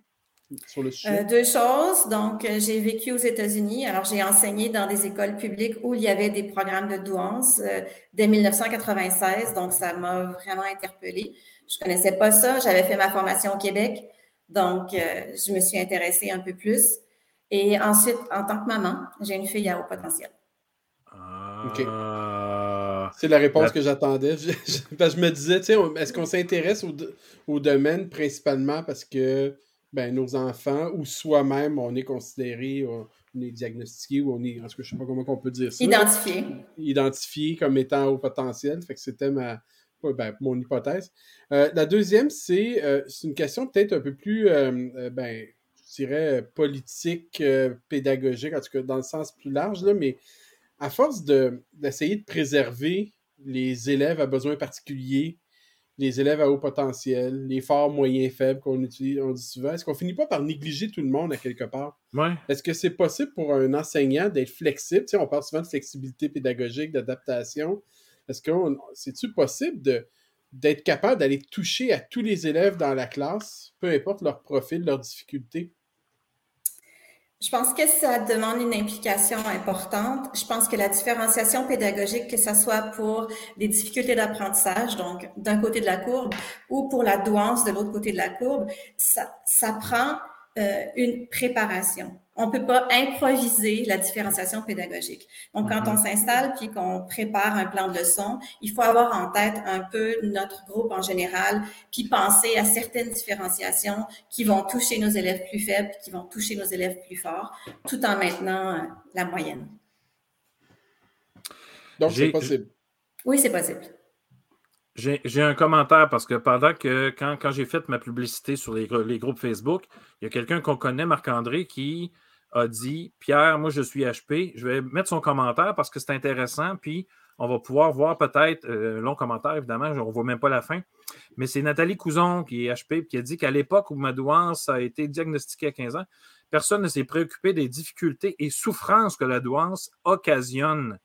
Sur le sujet?
Euh, deux choses. Donc, euh, j'ai vécu aux États-Unis. Alors, j'ai enseigné dans des écoles publiques où il y avait des programmes de douance euh, dès 1996. Donc, ça m'a vraiment interpellée. Je ne connaissais pas ça. J'avais fait ma formation au Québec. Donc, je me suis intéressée un peu plus. Et ensuite, en tant que maman, j'ai une fille à haut potentiel.
Ah. OK.
C'est la réponse que j'attendais. *laughs* Je, je, me disais, est-ce qu'on s'intéresse au, domaine principalement parce que ben, nos enfants ou soi-même, on est considéré, on est diagnostiqué ou on est, en tout cas, je sais pas comment on peut dire ça.
Identifié.
Identifié comme étant au potentiel. Fait que c'était ma, ben, mon hypothèse. Euh, la deuxième, euh, c'est une question peut-être un peu plus, euh, ben, je dirais, politique, pédagogique, en tout cas dans le sens plus large, là, mais à force d'essayer de, préserver les élèves à besoins particuliers, les élèves à haut potentiel, les forts, moyens, faibles qu'on utilise, on dit souvent, est-ce qu'on finit pas par négliger tout le monde à quelque part? Est-ce que c'est possible pour un enseignant d'être flexible? Tu sais, on parle souvent de flexibilité pédagogique, d'adaptation. Est-ce que c'est-tu possible de, d'être capable d'aller toucher à tous les élèves dans la classe, peu importe leur profil, leurs difficultés?
Je pense que ça demande une implication importante. Je pense que la différenciation pédagogique, que ce soit pour les difficultés d'apprentissage, donc d'un côté de la courbe, ou pour la douance de l'autre côté de la courbe, ça, prend euh, une préparation. On ne peut pas improviser la différenciation pédagogique. Donc, quand on mhm. s'installe puis qu'on prépare un plan de leçon, il faut avoir en tête un peu notre groupe en général, puis penser à certaines différenciations qui vont toucher nos élèves plus faibles, qui vont toucher nos élèves plus forts, tout en maintenant euh, la moyenne.
Donc, c'est possible.
Oui, c'est possible.
J'ai un commentaire parce que pendant que, quand, quand j'ai fait ma publicité sur les, les groupes Facebook, il y a quelqu'un qu'on connaît, Marc-André, qui a dit Pierre, moi je suis HP, je vais mettre son commentaire parce que c'est intéressant, puis on va pouvoir voir peut-être euh, long commentaire, évidemment, on ne voit même pas la fin. Mais c'est Nathalie Couson, qui est HP, qui a dit qu'à l'époque où ma douance a été diagnostiquée à 15 ans, personne ne s'est préoccupé des difficultés et souffrances que la douance occasionne.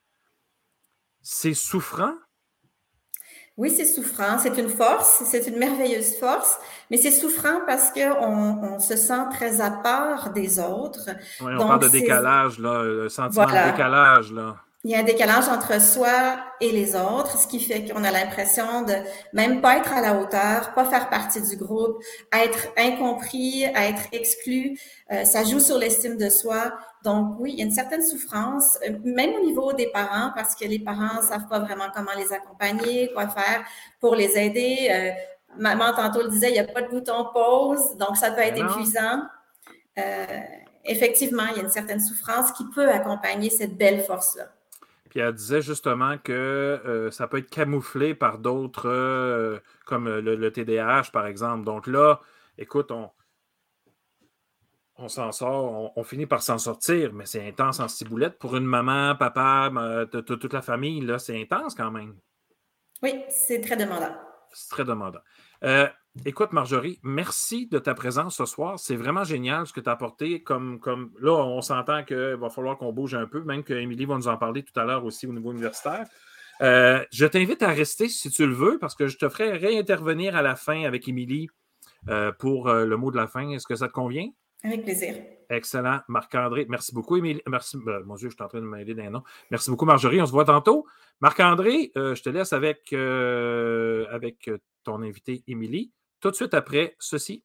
C'est souffrant?
Oui, c'est souffrant. C'est une force, c'est une merveilleuse force, mais c'est souffrant parce qu'on on se sent très à part des autres.
Oui, on parle de décalage, là, le sentiment de décalage. Là.
Il y a un décalage entre soi et les autres, ce qui fait qu'on a l'impression de même pas être à la hauteur, pas faire partie du groupe, être incompris, être exclu. Euh, ça joue sur l'estime de soi. Donc oui, il y a une certaine souffrance, euh, même au niveau des parents, parce que les parents ne savent pas vraiment comment les accompagner, quoi faire pour les aider. Euh, maman, tantôt, le disait, il n'y a pas de bouton pause, donc ça peut être épuisant. effectivement, il y a une certaine souffrance qui peut accompagner cette belle force-là.
Puis elle disait justement que euh, ça peut être camouflé par d'autres, euh, comme le, TDAH, par exemple. Donc là, écoute, on, on s'en sort, on, finit par s'en sortir, mais c'est intense en ciboulette. Pour une maman, papa, toute la famille, là, c'est intense quand même.
Oui, c'est très demandant.
C'est très demandant. Euh, écoute, Marjorie, merci de ta présence ce soir. C'est vraiment génial ce que tu as apporté. Comme, comme là, on s'entend qu'il va falloir qu'on bouge un peu, même qu'Émilie va nous en parler tout à l'heure aussi au niveau universitaire. Euh, je t'invite à rester si tu le veux, parce que je te ferai réintervenir à la fin avec Émilie euh, pour le mot de la fin. Est-ce que ça te convient?
Avec plaisir.
Excellent. Marc-André, merci beaucoup, Émilie. Merci. Ben, mon Dieu, je suis en train de m'aider d'un nom. Merci beaucoup, Marjorie. On se voit tantôt. Marc-André, je te laisse avec, avec ton invité Émilie. Tout de suite après ceci.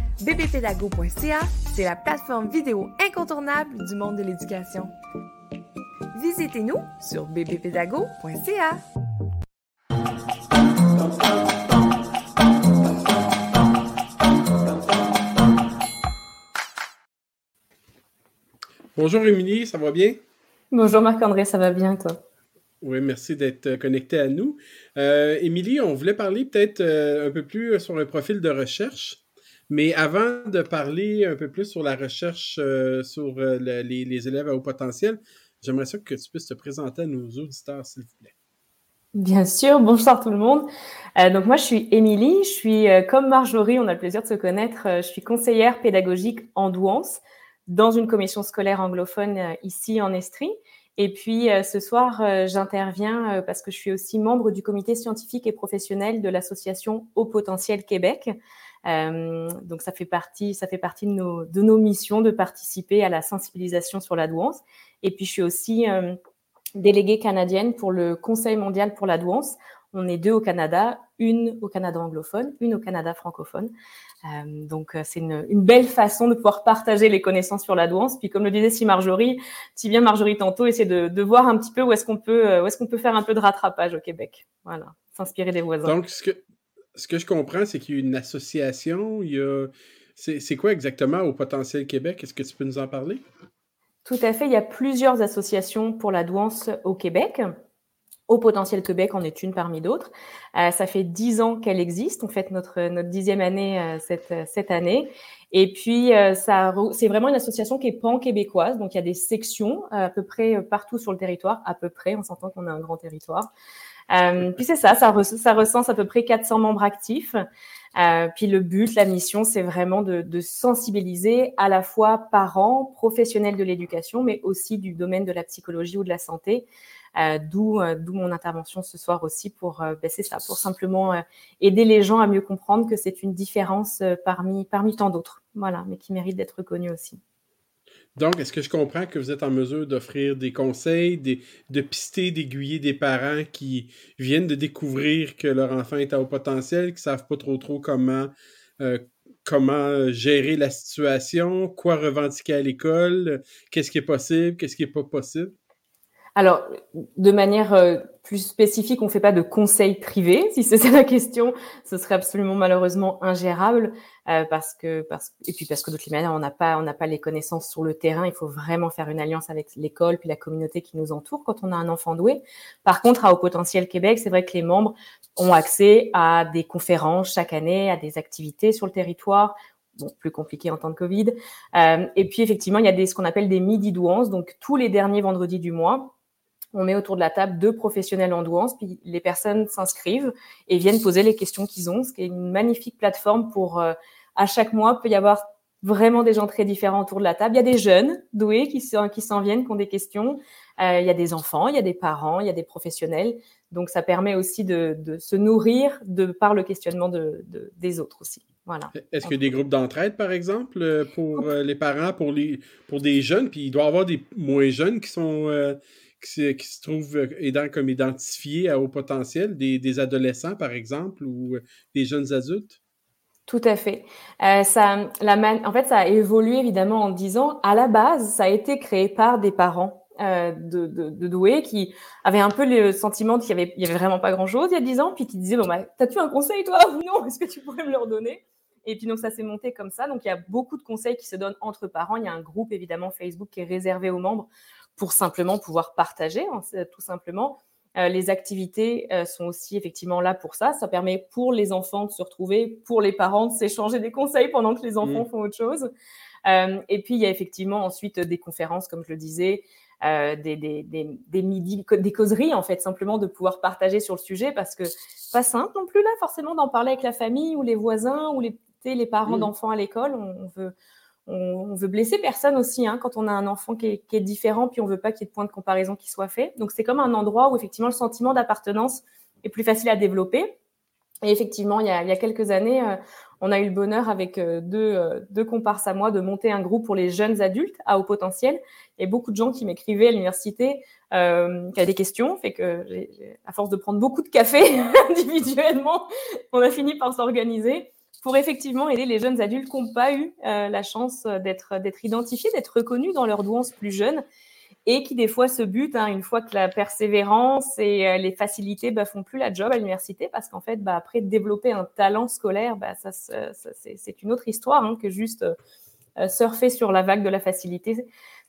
bbpédago.ca, c'est la plateforme vidéo incontournable du monde de l'éducation. Visitez-nous sur bbpédago.ca.
Bonjour Émilie, ça va bien?
Bonjour Marc-André, ça va bien toi?
Oui, merci d'être euh, connecté à nous. Euh, Émilie, on voulait parler peut-être euh, un peu plus sur un profil de recherche, mais avant de parler un peu plus sur la recherche sur les, élèves à haut potentiel, j'aimerais ça que tu puisses te présenter à nos auditeurs, s'il vous plaît.
Bien sûr, bonsoir tout le monde. donc moi, je suis Émilie, je suis comme Marjorie, on a le plaisir de se connaître, je suis conseillère pédagogique en douance dans une commission scolaire anglophone ici en Estrie. Et puis euh, ce soir, euh, j'interviens euh, parce que je suis aussi membre du comité scientifique et professionnel de l'association Haut Potentiel Québec. Donc ça fait partie, ça fait partie de nos, de nos missions de participer à la sensibilisation sur la douance. Et puis je suis aussi déléguée canadienne pour le Conseil mondial pour la douance. On est deux au Canada, une au Canada anglophone, une au Canada francophone. Euh, donc, euh, c'est une, belle façon de pouvoir partager les connaissances sur la douance. Puis, comme le disait si Marjorie, si bien Marjorie tantôt, essayer de, voir un petit peu où est-ce qu'on peut, euh, où est-ce qu'on peut faire un peu de rattrapage au Québec. Voilà, s'inspirer des voisins.
Ce que je comprends, c'est qu'il y a une association. Il y a... c'est, quoi exactement au Potentiel Québec? Est-ce que tu peux nous en parler?
Tout à fait. Il y a plusieurs associations pour la douance au Québec. Au Potentiel Québec en est une parmi d'autres. Euh, ça fait dix ans qu'elle existe. On fête notre, notre dixième année euh, cette, cette année. Et puis, euh, ça, c'est vraiment une association qui est pan-québécoise. Donc, il y a des sections à peu près partout sur le territoire. À peu près, on s'entend qu'on a un grand territoire. Puis c'est ça, ça, ça, recense à peu près 400 membres actifs. puis le but, la mission, c'est vraiment de, de, sensibiliser à la fois parents, professionnels de l'éducation, mais aussi du domaine de la psychologie ou de la santé, euh, d'où euh, mon intervention ce soir aussi pour euh, ben, ça, pour simplement aider les gens à mieux comprendre que c'est une différence parmi parmi tant d'autres, voilà, mais qui mérite d'être reconnue aussi.
Donc, est-ce que je comprends que vous êtes en mesure d'offrir des conseils, de pister, d'aiguiller des parents qui viennent de découvrir que leur enfant est à haut potentiel, qui ne savent pas trop trop comment, comment gérer la situation, quoi revendiquer à l'école, qu'est-ce qui est possible, qu'est-ce qui n'est pas possible?
Alors, de manière euh, plus spécifique, on ne fait pas de conseils privés. Si c'est la question, ce serait absolument malheureusement ingérable euh, parce que, parce, et puis parce que d'autres manières, on n'a pas, on n'a pas les connaissances sur le terrain. Il faut vraiment faire une alliance avec l'école puis la communauté qui nous entoure quand on a un enfant doué. Par contre, à Haut Potentiel Québec, c'est vrai que les membres ont accès à des conférences chaque année, à des activités sur le territoire. Plus compliqué en temps de Covid. Euh, et puis effectivement, il y a des, ce qu'on appelle des midi douances, donc tous les derniers vendredis du mois on met autour de la table deux professionnels en douance, puis les personnes s'inscrivent et viennent poser les questions qu'ils ont, ce qui est une magnifique plateforme pour, euh, à chaque mois, peut y avoir vraiment des gens très différents autour de la table. Il y a des jeunes doués qui s'en qui viennent, qui ont des questions. Euh, il y a des enfants, il y a des parents, il y a des professionnels. Donc, ça permet aussi de, se nourrir de par le questionnement de, des autres aussi. Voilà.
Est-ce qu'il y a des groupes d'entraide, par exemple, euh, pour les parents, pour, les, pour des jeunes? Puis il doit y avoir des moins jeunes qui sont qui, se trouvent euh, comme identifiés à haut potentiel, des, adolescents par exemple ou euh, des jeunes adultes?
Tout à fait. Euh, ça, la en fait, ça a évolué évidemment en 10 ans. À la base, ça a été créé par des parents de, doués qui avaient un peu le sentiment qu'il n'y avait, avait vraiment pas grand-chose il y a 10 ans, puis qui disaient, bon, bah, t'as-tu un conseil, toi ou non? Est-ce que tu pourrais me le redonner Et puis donc, ça s'est monté comme ça. Donc, il y a beaucoup de conseils qui se donnent entre parents. Il y a un groupe, évidemment, Facebook qui est réservé aux membres pour simplement pouvoir partager, hein, tout simplement. Euh, les activités euh, sont aussi effectivement là pour ça. Ça permet pour les enfants de se retrouver, pour les parents de s'échanger des conseils pendant que les enfants mmh. font autre chose. Euh, et puis, il y a effectivement ensuite des conférences, comme je le disais, des, des, des, des, midi, des causeries, en fait, simplement de pouvoir partager sur le sujet, parce que pas simple non plus, là, forcément, d'en parler avec la famille ou les voisins ou les, les parents mmh. d'enfants à l'école. On, veut, on, veut blesser personne aussi hein, quand on a un enfant qui est, différent, puis on veut pas qu'il y ait de point de comparaison qui soit fait. Donc, c'est comme un endroit où, effectivement, le sentiment d'appartenance est plus facile à développer. Et effectivement, il y a, il y a quelques années, euh, on a eu le bonheur avec euh, deux, euh, deux, comparses à moi de monter un groupe pour les jeunes adultes à haut potentiel. A beaucoup de gens qui m'écrivaient à l'université, euh, qui avaient des questions, fait que à force de prendre beaucoup de café *laughs* individuellement, on a fini par s'organiser pour effectivement aider les jeunes adultes qui n'ont pas eu la chance d'être identifiés, d'être reconnus dans leur douance plus jeune et qui des fois se butent hein, une fois que la persévérance et euh, les facilités bah, font plus la job à l'université parce qu'en fait bah, après développer un talent scolaire bah, ça, c'est une autre histoire hein, que juste euh, surfer sur la vague de la facilité.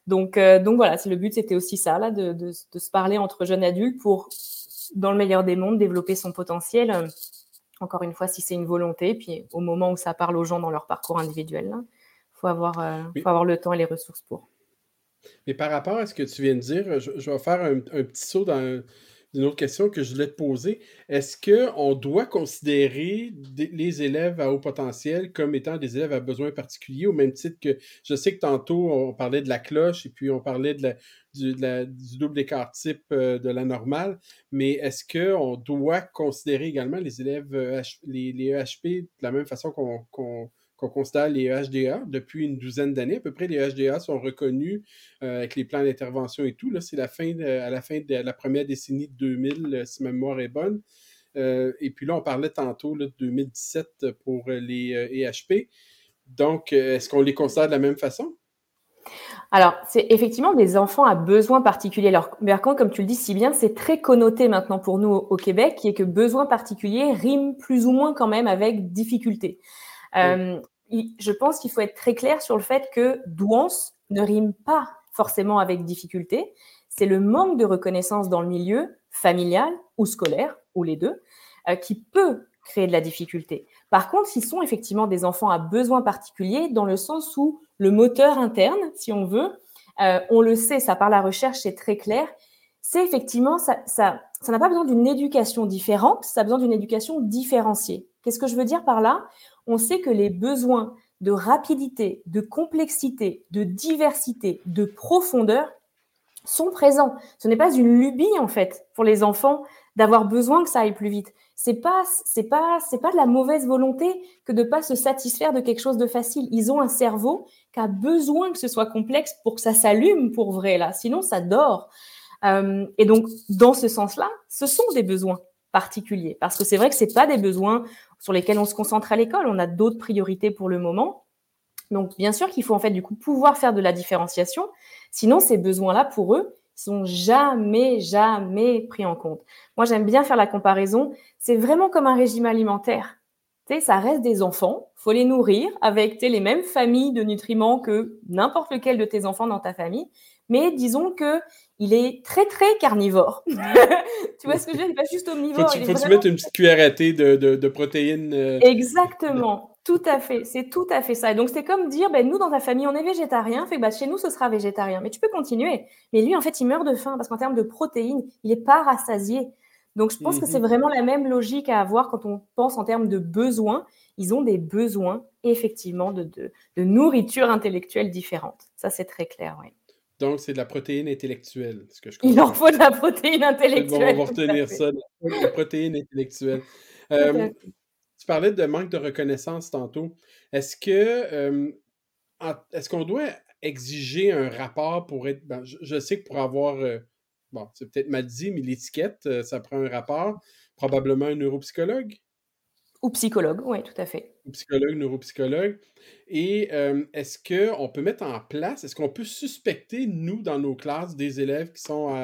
Donc euh, voilà c'est le but c'était aussi ça là de, se parler entre jeunes adultes pour dans le meilleur des mondes développer son potentiel encore une fois si c'est une volonté puis au moment où ça parle aux gens dans leur parcours individuel il faut avoir faut avoir le temps et les ressources pour.
Mais par rapport à ce que tu viens de dire, je, vais faire un, petit saut dans une autre question que je voulais te poser. Est-ce qu'on doit considérer les élèves à haut potentiel comme étant des élèves à besoins particuliers, au même titre que je sais que tantôt on parlait de la cloche et puis on parlait de du, double écart type euh, de la normale, mais est-ce qu'on doit considérer également les élèves, euh, les, les EHP de la même façon qu'on qu'on considère les EHDA depuis une douzaine d'années. À peu près, les EHDA sont reconnus euh, avec les plans d'intervention et tout. Là, c'est la fin à la fin de la première décennie de 2000, euh, si ma mémoire est bonne. Euh, et puis là, on parlait tantôt de 2017 pour les EHP. Donc, est-ce qu'on les considère de la même façon?
Alors, c'est effectivement des enfants à besoins particuliers. Alors, contre, comme tu le dis si bien, c'est très connoté maintenant pour nous au Québec, qui est que besoin particulier rime plus ou moins quand même avec difficulté je pense qu'il faut être très clair sur le fait que douance ne rime pas forcément avec difficulté. C'est le manque de reconnaissance dans le milieu familial ou scolaire, ou les deux, euh, qui peut créer de la difficulté. Par contre, s'ils sont effectivement des enfants à besoins particuliers, dans le sens où le moteur interne, si on veut, euh, on le sait, ça par la recherche, c'est très clair, c'est effectivement, ça n'a ça, ça pas besoin d'une éducation différente, ça a besoin d'une éducation différenciée. Qu'est-ce que je veux dire par là? On sait que les besoins de rapidité, de complexité, de diversité, de profondeur sont présents. Ce n'est pas une lubie en fait pour les enfants d'avoir besoin que ça aille plus vite. C'est pas c'est pas c'est pas de la mauvaise volonté que de pas se satisfaire de quelque chose de facile. Ils ont un cerveau qui a besoin que ce soit complexe pour que ça s'allume pour vrai là. Sinon ça dort. Euh, et donc dans ce sens-là, ce sont des besoins particuliers parce que c'est vrai que c'est pas des besoins sur lesquels on se concentre à l'école. On a d'autres priorités pour le moment. Donc, bien sûr qu'il faut en fait du coup pouvoir faire de la différenciation. Sinon, ces besoins-là, pour eux, sont jamais, jamais pris en compte. Moi, j'aime bien faire la comparaison. C'est vraiment comme un régime alimentaire. Tu ça reste des enfants. Faut les nourrir avec les mêmes familles de nutriments que n'importe lequel de tes enfants dans ta famille. Mais disons que il est très très carnivore. *laughs* tu vois ce que je veux dire? Il n'est pas juste omnivore.
Faut, il faut mettre une petite cuillère à thé de, de, protéines. Euh,
Exactement. Tout à fait, c'est tout à fait ça. Et donc c'est comme dire, ben, nous dans ta famille on est végétarien, fait que, bah, chez nous ce sera végétarien. Mais tu peux continuer. Mais lui en fait il meurt de faim parce qu'en termes de protéines, il n'est pas rassasié. Donc je pense que c'est mhm. vraiment la même logique à avoir quand on pense en termes de besoins. Ils ont des besoins effectivement de, de, de nourriture intellectuelle différente. Ça c'est très clair, oui.
Donc, c'est de la protéine intellectuelle. Ce que je
Il en faut de la protéine intellectuelle.
on va retenir ça, la protéine intellectuelle. Euh, tu parlais de manque de reconnaissance tantôt. Est-ce que euh, est-ce qu'on doit exiger un rapport pour être. Ben, je, sais que pour avoir. Euh, bon, c'est peut-être mal dit, mais l'étiquette, ça prend un rapport. Probablement un neuropsychologue?
Ou psychologue, oui, tout à fait.
Ou psychologue, neuropsychologue. Et euh, est-ce qu'on peut mettre en place, est-ce qu'on peut suspecter, nous, dans nos classes, des élèves qui sont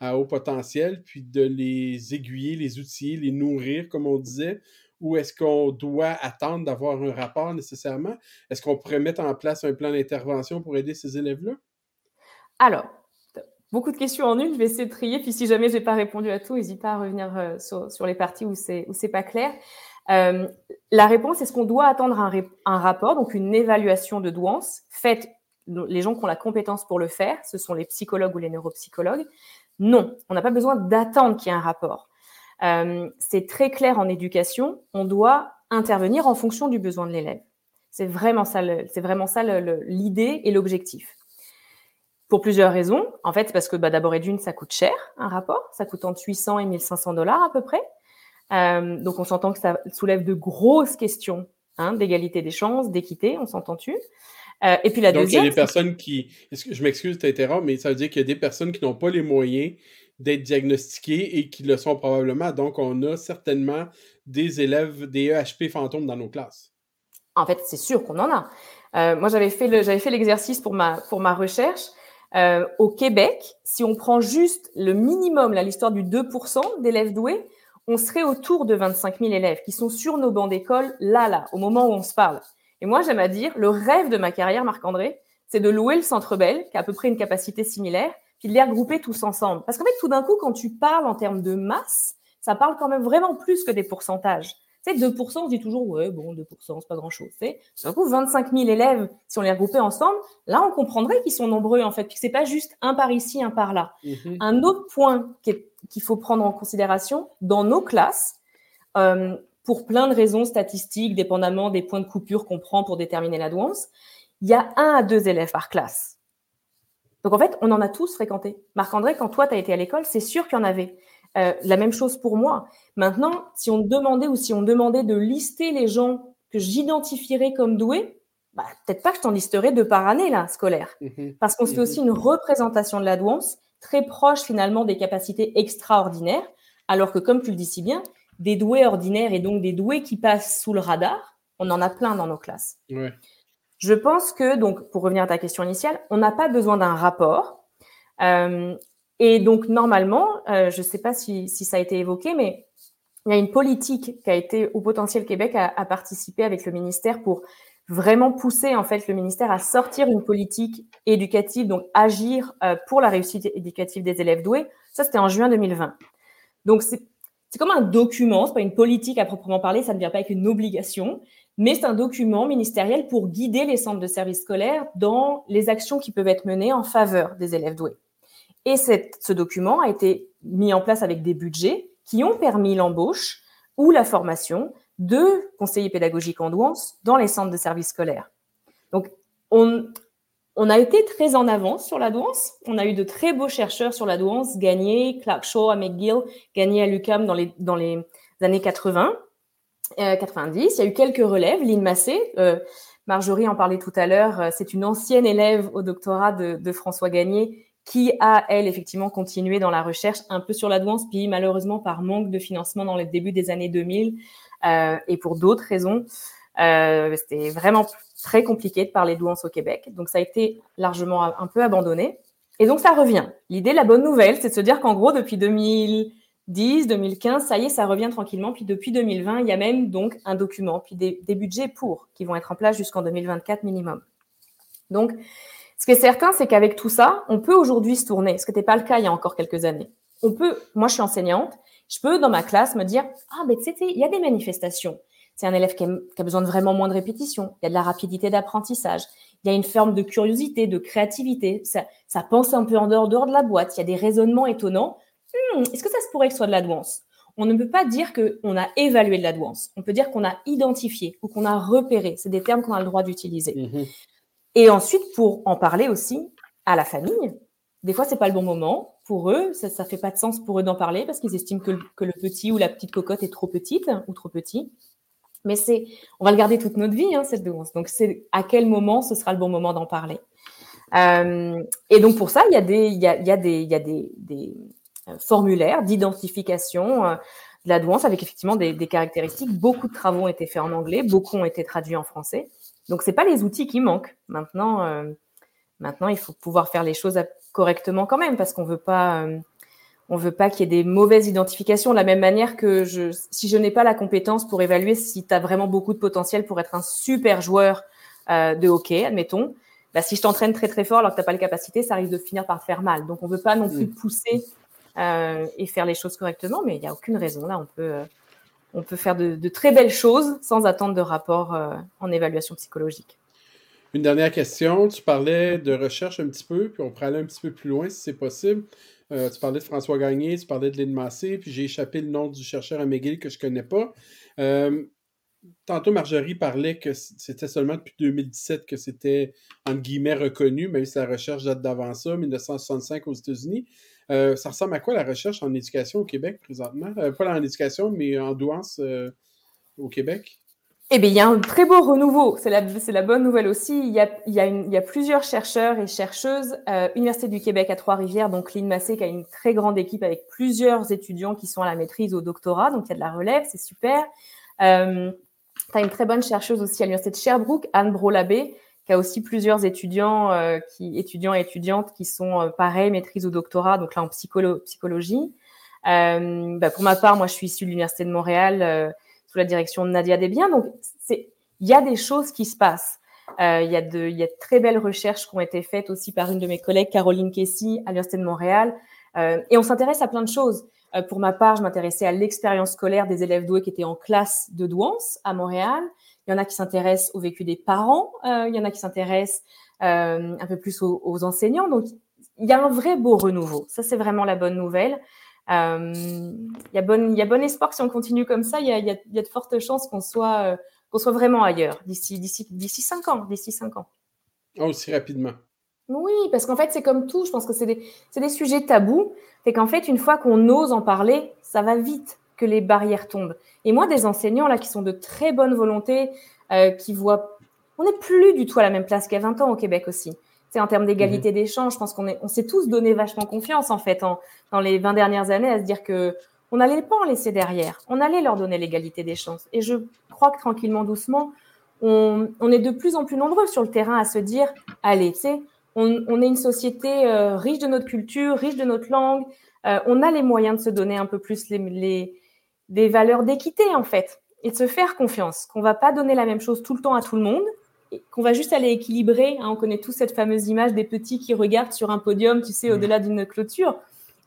à, haut potentiel, puis de les aiguiller, les outiller, les nourrir, comme on disait, ou est-ce qu'on doit attendre d'avoir un rapport nécessairement? Est-ce qu'on pourrait mettre en place un plan d'intervention pour aider ces élèves-là?
Alors, beaucoup de questions en une, je vais essayer de trier, puis si jamais je n'ai pas répondu à tout, n'hésite pas à revenir euh, sur, les parties où c'est pas clair. Euh, la réponse, est-ce qu'on doit attendre un, rapport, donc une évaluation de douance faite les gens qui ont la compétence pour le faire, ce sont les psychologues ou les neuropsychologues. Non, on n'a pas besoin d'attendre qu'il y ait un rapport. Euh, c'est très clair en éducation, on doit intervenir en fonction du besoin de l'élève. C'est c'est vraiment ça l'idée et l'objectif. Pour plusieurs raisons. En fait, parce que bah, d'abord et d'une, ça coûte cher un rapport, ça coûte entre 800 et 1500 dollars à peu près. Euh, donc, on s'entend que ça soulève de grosses questions hein, d'égalité des chances, d'équité, on s'entend-tu euh, Et puis la
donc,
deuxième.
il y a des personnes qui. Je m'excuse de t'interrompre, mais ça veut dire qu'il y a des personnes qui n'ont pas les moyens d'être diagnostiquées et qui le sont probablement. Donc, on a certainement des élèves, des EHP fantômes dans nos classes.
En fait, c'est sûr qu'on en a. Euh, moi, j'avais fait l'exercice pour ma, pour ma recherche. Au Québec, si on prend juste le minimum, l'histoire du 2% d'élèves doués, on serait autour de 25 000 élèves qui sont sur nos bancs d'école, là, là, au moment où on se parle. Et moi, j'aime à dire, le rêve de ma carrière, Marc-André, c'est de louer le Centre Bell, qui a à peu près une capacité similaire, puis de les regrouper tous ensemble. Parce qu'en fait, tout d'un coup, quand tu parles en termes de masse, ça parle quand même vraiment plus que des pourcentages. Tu sais, 2%, on se dit toujours, ouais, bon, 2%, c'est pas grand-chose. Du coup, 25 000 élèves, si on les regroupait ensemble, là, on comprendrait qu'ils sont nombreux, en fait, puis que c'est pas juste un par ici, un par là. Mm-hmm. Un autre point qu'il faut prendre en considération, dans nos classes, euh, pour plein de raisons statistiques, dépendamment des points de coupure qu'on prend pour déterminer la douance, il y a un à deux élèves par classe. Donc, en fait, on en a tous fréquenté. Marc-André, quand toi, tu as été à l'école, c'est sûr qu'il y en avait. Euh, la même chose pour moi. Maintenant, si on demandait ou si on demandait de lister les gens que j'identifierais comme doués, bah, peut-être pas que je t'en listerais deux par année là, scolaire. Mhm. Parce qu'on se fait mhm. aussi une représentation de la douance très proche finalement des capacités extraordinaires, alors que comme tu le dis si bien, des doués ordinaires et donc des doués qui passent sous le radar, on en a plein dans nos classes. Je pense que, donc, pour revenir à ta question initiale, on n'a pas besoin d'un rapport. Euh, et donc, normalement, euh, je ne sais pas si, ça a été évoqué, mais il y a une politique qui a été au potentiel Québec à, participer avec le ministère pour vraiment pousser en fait le ministère à sortir une politique éducative, donc agir euh, pour la réussite éducative des élèves doués. Ça, c'était en juin 2020. Donc, c'est comme un document, c'est pas une politique à proprement parler, ça ne vient pas avec une obligation, mais c'est un document ministériel pour guider les centres de services scolaires dans les actions qui peuvent être menées en faveur des élèves doués. Et ce document a été mis en place avec des budgets qui ont permis l'embauche ou la formation de conseillers pédagogiques en douance dans les centres de services scolaires. Donc, on, on a été très en avance sur la douance. On a eu de très beaux chercheurs sur la douance, Gagné, Clark Shaw à McGill, Gagné à l'UCAM dans les, dans les années 80, 90. Euh, Il y a eu quelques relèves. Lynn Massé, euh, Marjorie en parlait tout à l'heure, euh, c'est une ancienne élève au doctorat de, de François Gagné qui a, elle, effectivement continué dans la recherche un peu sur la douance, puis malheureusement par manque de financement dans les débuts des années 2000 euh, et pour d'autres raisons, euh, c'était vraiment très compliqué de parler douance au Québec. Donc ça a été largement un peu abandonné. Et donc ça revient. L'idée, la bonne nouvelle, c'est de se dire qu'en gros, depuis 2010, 2015, ça y est, ça revient tranquillement. Puis depuis 2020, il y a même donc un document, puis des, des budgets pour, qui vont être en place jusqu'en 2024 minimum. Donc, ce qui est certain, c'est qu'avec tout ça, on peut aujourd'hui se tourner, ce qui n'était pas le cas il y a encore quelques années. On peut, moi je suis enseignante, je peux dans ma classe me dire, ah mais tu sais, il y a des manifestations. C'est un élève qui a, besoin de vraiment moins de répétition. Il y a de la rapidité d'apprentissage. Il y a une forme de curiosité, de créativité. Ça, pense un peu en dehors, de la boîte. Il y a des raisonnements étonnants. Hmm, est-ce que ça se pourrait que ce soit de la douance? On ne peut pas dire qu'on a évalué de la douance. On peut dire qu'on a identifié ou qu'on a repéré. C'est des termes qu'on a le droit d'utiliser. Mmh et ensuite, pour en parler aussi à la famille, des fois, c'est pas le bon moment pour eux. Ça, ça fait pas de sens pour eux d'en parler parce qu'ils estiment que le, petit ou la petite cocotte est trop petite ou trop petit. Mais c'est, on va le garder toute notre vie, hein, cette douance. Donc, c'est à quel moment ce sera le bon moment d'en parler. Euh, et donc, pour ça, il y a des, il y a, y a des, y a des, des euh, formulaires d'identification. De la douance avec effectivement des, caractéristiques. Beaucoup de travaux ont été faits en anglais, beaucoup ont été traduits en français. Donc, ce n'est pas les outils qui manquent. Maintenant, euh, maintenant il faut pouvoir faire les choses correctement quand même parce qu'on veut pas. Euh, on veut pas qu'il y ait des mauvaises identifications de la même manière que je, si je n'ai pas la compétence pour évaluer si tu as vraiment beaucoup de potentiel pour être un super joueur euh, de hockey, admettons, bah, si je t'entraîne très très fort alors que tu n'as pas la capacité, ça risque de finir par te faire mal. Donc on ne veut pas non plus mm. pousser et faire les choses correctement, mais il n'y a aucune raison. Là, on peut, euh, on peut faire de, très belles choses sans attendre de rapport euh, en évaluation psychologique.
Une dernière question. Tu parlais de recherche un petit peu, puis on pourrait aller un petit peu plus loin si c'est possible. tu parlais de François Gagné, tu parlais de Lynn Massé, puis j'ai échappé le nom du chercheur à que je ne connais pas. tantôt, Marjorie parlait que c'était seulement depuis 2017 que c'était, entre guillemets, reconnu, même si la recherche date d'avant ça, 1965 aux États-Unis. Euh, ça ressemble à quoi la recherche en éducation au Québec présentement? Euh, pas en éducation, mais en douance euh, au Québec?
Eh bien, il y a un très beau renouveau. C'est la, bonne nouvelle aussi. Il y, a, plusieurs chercheurs et chercheuses. Université du Québec à Trois-Rivières, donc Lynn Massé, qui a une très grande équipe avec plusieurs étudiants qui sont à la maîtrise, au doctorat. Donc, il y a de la relève, c'est super. tu as une très bonne chercheuse aussi à l'Université de Sherbrooke, Anne Brolabé, qui a aussi plusieurs étudiants, euh, qui, étudiants et étudiantes qui sont euh, pareils, maîtrise ou doctorat, donc là en psychologie. Euh, bah, pour ma part, moi, je suis issue de l'Université de Montréal sous la direction de Nadia Desbiens. Donc, il y a des choses qui se passent. Il y, a de, y a de très belles recherches qui ont été faites aussi par une de mes collègues, Caroline Kessy, à l'Université de Montréal. et on s'intéresse à plein de choses. pour ma part, je m'intéressais à l'expérience scolaire des élèves doués qui étaient en classe de douance à Montréal. Il y en a qui s'intéressent au vécu des parents, euh, il y en a qui s'intéressent euh, un peu plus aux, enseignants. Donc, il y a un vrai beau renouveau. Ça, c'est vraiment la bonne nouvelle. Euh, il, y a bon, il y a bon espoir que si on continue comme ça, il y a, il y a, il y a de fortes chances qu'on soit, qu'on soit vraiment ailleurs d'ici, d'ici, d'ici cinq ans. D'ici cinq ans.
Oh, aussi rapidement.
Oui, parce qu'en fait, c'est comme tout. Je pense que c'est des, c'est des sujets tabous. C'est qu'en fait, une fois qu'on ose en parler, ça va vite que les barrières tombent. Et moi, des enseignants là qui sont de très bonne volonté, euh, qui voient, on n'est plus du tout à la même place qu'il y a 20 ans au Québec aussi. C'est en termes d'égalité mhm. d'échange, je pense qu'on on s'est tous donné vachement confiance en fait en, dans les 20 dernières années à se dire que on n'allait pas en laisser derrière, on allait leur donner l'égalité des chances. Et je crois que tranquillement, doucement, on, on, est de plus en plus nombreux sur le terrain à se dire, allez, tu sais, on, on, est une société euh, riche de notre culture, riche de notre langue, euh, on a les moyens de se donner un peu plus les, les, des valeurs d'équité en fait et de se faire confiance, qu'on va pas donner la même chose tout le temps à tout le monde, qu'on va juste aller équilibrer. Hein, on connaît tous cette fameuse image des petits qui regardent sur un podium, tu sais, au-delà d'une clôture,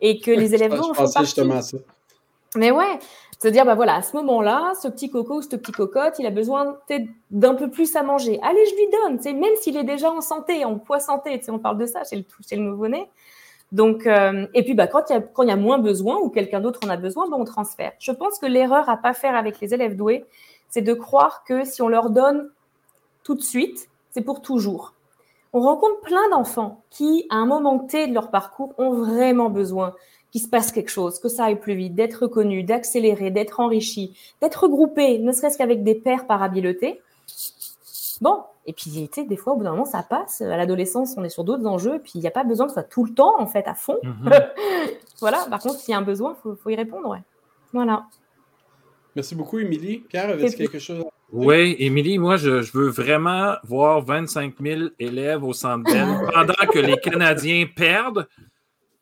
et que les *laughs* élèves vont font justement ça. Mais ouais, se dire, bah voilà, à ce moment-là, ce petit coco ou cette petite cocotte, il a besoin d'un peu plus à manger. Allez, je lui donne, même s'il est déjà en santé, en poids santé, on parle de ça chez le, chez le nouveau-né. Donc, euh, et puis bah, quand il y, a moins besoin ou quelqu'un d'autre en a besoin, bah, on transfère. Je pense que l'erreur à pas faire avec les élèves doués, c'est de croire que si on leur donne tout de suite, c'est pour toujours. On rencontre plein d'enfants qui, à un moment T de leur parcours, ont vraiment besoin qu'il se passe quelque chose, que ça aille plus vite, d'être reconnu, d'accélérer, d'être enrichi, d'être regroupé, ne serait-ce qu'avec des pères par habileté. Bon, et puis, tu sais, des fois, au bout d'un moment, ça passe. À l'adolescence, on est sur d'autres enjeux, et puis il n'y a pas besoin que ce soit tout le temps, en fait, à fond. Mhm. *laughs* voilà, par contre, s'il y a un besoin, il faut, y répondre, ouais. Voilà.
Merci beaucoup, Émilie. Pierre, avez-vous quelque chose à
oui, Émilie, moi, je, veux vraiment voir 25 000 élèves au centre d'elle *laughs* pendant que les Canadiens perdent.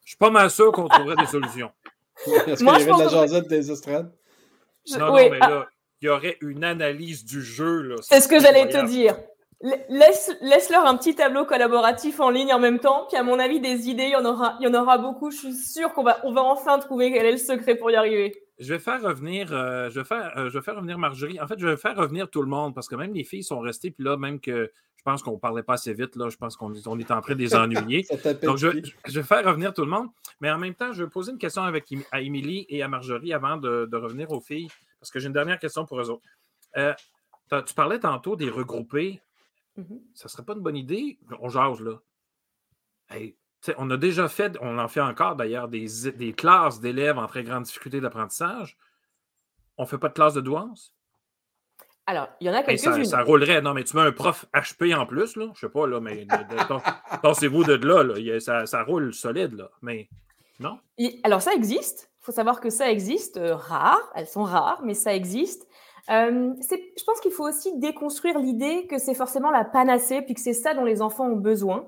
Je suis pas mal sûr qu'on trouverait des solutions.
Est-ce qu'il y avait de la jasette des estrades?
Non, non, mais là, il y aurait une analyse du jeu.
C'est ce que j'allais te dire. Laisse, laisse-leur un petit tableau collaboratif en ligne en même temps. Puis, à mon avis, des idées, il y en aura, il y en aura beaucoup. Je suis sûre qu'on va, on va enfin trouver quel est le secret pour y arriver.
Je vais faire revenir, euh, je vais faire, euh, je vais faire revenir Marjorie. En fait, je vais faire revenir tout le monde parce que même les filles sont restées. Puis là, même que je pense qu'on ne parlait pas assez vite, là, je pense qu'on on est en train de les ennuyer. *laughs* Donc, je, je, vais faire revenir tout le monde. Mais en même temps, je vais poser une question avec, à Émilie et à Marjorie avant de, de, revenir aux filles parce que j'ai une dernière question pour eux autres. Euh, tu parlais tantôt des regroupés. Mm-hmm. Ça serait pas une bonne idée? On jase là. on a déjà fait, on en fait encore d'ailleurs, des, classes d'élèves en très grande difficulté d'apprentissage. On ne fait pas de classe de douance?
Alors, il y en a quelques-unes.
Ça, roulerait. Non, mais tu mets un prof HP en plus, là. Je sais pas, là, mais *laughs* pensez-vous de là, là? Ça, ça, roule solide, là. Mais non?
alors, ça existe. Faut savoir que ça existe, euh, rare, elles sont rares, mais ça existe. Euh, je pense qu'il faut aussi déconstruire l'idée que c'est forcément la panacée, puis que c'est ça dont les enfants ont besoin.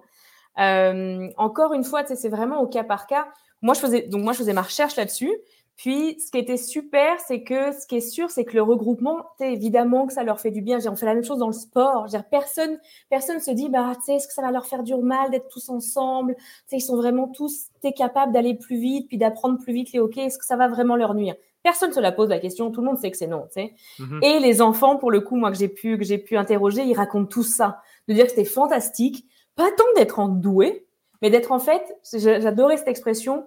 Euh, encore une fois, c'est vraiment au cas par cas. Moi, je faisais, donc moi, je faisais ma recherche là-dessus. Puis, ce qui était super, c'est que ce qui est sûr, c'est que le regroupement, évidemment que ça leur fait du bien. On fait la même chose dans le sport. personne, personne se dit, bah, tu sais, est-ce que ça va leur faire du mal d'être tous ensemble? Ils sont vraiment tous capables d'aller plus vite, puis d'apprendre plus vite les hockey. Est-ce que ça va vraiment leur nuire? Personne ne se la pose la question. Tout le monde sait que c'est non. Mm-hmm. Et les enfants, pour le coup, moi que j'ai pu, que j'ai pu interroger, ils racontent tout ça, de dire que c'était fantastique. Pas tant d'être en doué, mais d'être en fait, j'adorais cette expression,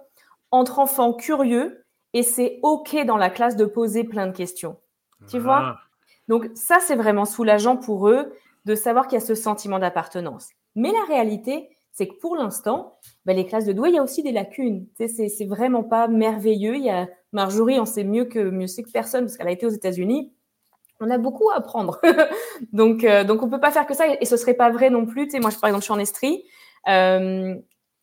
entre enfants curieux et c'est OK dans la classe de poser plein de questions. Tu vois? Ah. Donc ça, c'est vraiment soulageant pour eux de savoir qu'il y a ce sentiment d'appartenance. Mais la réalité, c'est que pour l'instant, ben, les classes de doué, il y a aussi des lacunes. Tu sais, c'est vraiment pas merveilleux. Il y a Marjorie, on sait mieux que mieux sait que personne parce qu'elle a été aux États-Unis. On a beaucoup à apprendre. *laughs* donc, euh, donc on peut pas faire que ça et, ce serait pas vrai non plus. Tu sais, moi, par exemple, je suis en Estrie. Euh,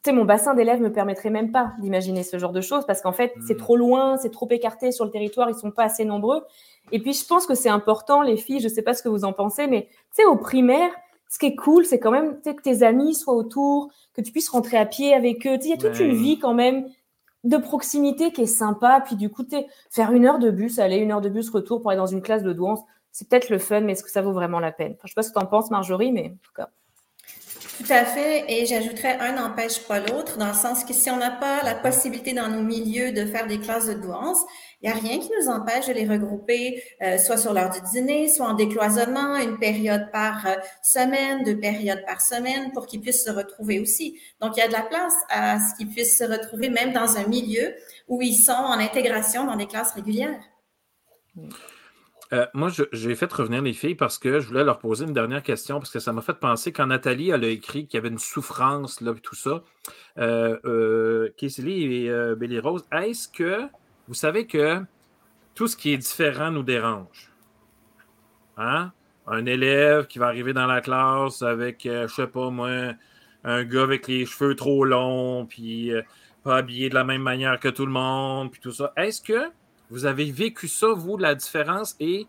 mon bassin d'élèves me permettrait même pas d'imaginer ce genre de choses parce qu'en fait, c'est hmm. trop loin, c'est trop écarté sur le territoire, ils sont pas assez nombreux. Et puis, je pense que c'est important, les filles, je sais pas ce que vous en pensez, mais tu sais, au primaire, ce qui est cool, c'est quand même que tes amis soient autour, que tu puisses rentrer à pied avec eux. Il y a toute une vie quand même de proximité qui est sympa. Puis du coup, faire une heure de bus, aller une heure de bus retour pour aller dans une classe de douance, c'est peut-être le fun, mais est-ce que ça vaut vraiment la peine? Je sais pas ce que tu en penses, Marjorie, mais en tout cas.
Tout à fait. Et j'ajouterais un n'empêche pas l'autre, dans le sens que si on n'a pas la possibilité dans nos milieux de faire des classes de douance, il n'y a rien qui nous empêche de les regrouper, euh, soit sur l'heure du dîner, soit en décloisonnement, une période par euh, semaine, deux périodes par semaine, pour qu'ils puissent se retrouver aussi. Donc, il y a de la place à ce qu'ils puissent se retrouver même dans un milieu où ils sont en intégration dans des classes régulières.
Euh, moi, j'ai fait revenir les filles parce que je voulais leur poser une dernière question, parce que ça m'a fait penser quand Nathalie elle a écrit qu'il y avait une souffrance, là, tout ça. Euh, euh et euh, Billy Rose, est-ce que vous savez que tout ce qui est différent nous dérange? Hein? Un élève qui va arriver dans la classe avec, je sais pas moi, un gars avec les cheveux trop longs, puis pas habillé de la même manière que tout le monde, puis tout ça. Est-ce que vous avez vécu ça, vous, la différence, et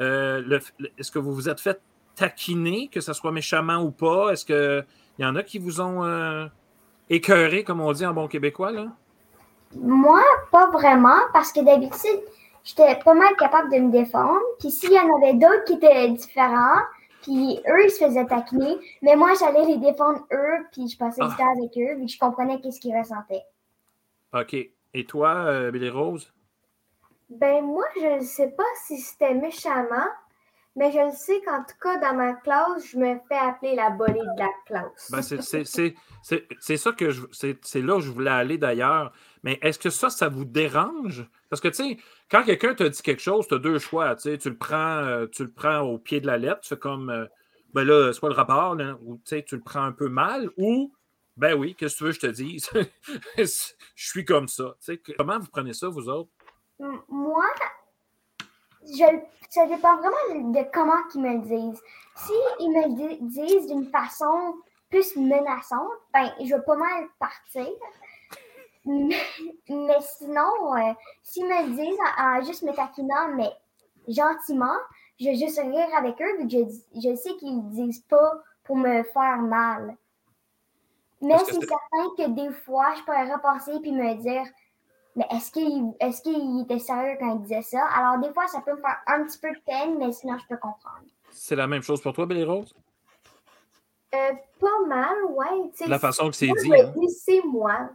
euh, est-ce que vous vous êtes fait taquiner, que ce soit méchamment ou pas? Est-ce qu'il y en a qui vous ont euh, écœuré, comme on dit en bon québécois? Là?
Moi, pas vraiment, parce que d'habitude, j'étais pas mal capable de me défendre. Puis s'il y en avait d'autres qui étaient différents, puis eux, ils se faisaient taquiner, mais moi, j'allais les défendre eux, puis je passais du ah. temps avec eux, puis je comprenais qu'est-ce qu'ils ressentaient.
OK. Et toi, euh, Billy Rose?
Ben moi, je ne sais pas si c'était méchamment, mais je le sais qu'en tout cas, dans ma classe, je me fais appeler la bolée de la classe.
Ben c'est ça que je. C'est là où je voulais aller d'ailleurs. Mais est-ce que ça, ça vous dérange? Parce que, tu sais, quand quelqu'un te dit quelque chose, tu as deux choix. Tu le, prends, euh, tu le prends au pied de la lettre, c'est comme. Euh, ben là, soit le rapport, ou tu le prends un peu mal, ou. Ben oui, qu'est-ce que tu veux que je te dise? *laughs* je suis comme ça. comment vous prenez ça, vous autres?
Moi, je, ça dépend vraiment de, comment ils me le disent. Si ils me le disent d'une façon plus menaçante, ben, je vais pas mal partir. Mais, sinon, euh, s'ils me le disent en, juste me taquinant, mais gentiment, je vais juste rire avec eux, vu que je, je sais qu'ils le disent pas pour me faire mal. Mais c'est certain que des fois, je pourrais repenser puis me dire mais est-ce qu'il est qu'il était sérieux quand il disait ça? Alors, des fois, ça peut me faire un petit peu de peine, mais sinon, je peux comprendre.
C'est la même chose pour toi, Billy Rose?
Euh, pas mal, ouais.
la façon que c'est dit. Hein?
C'est moi.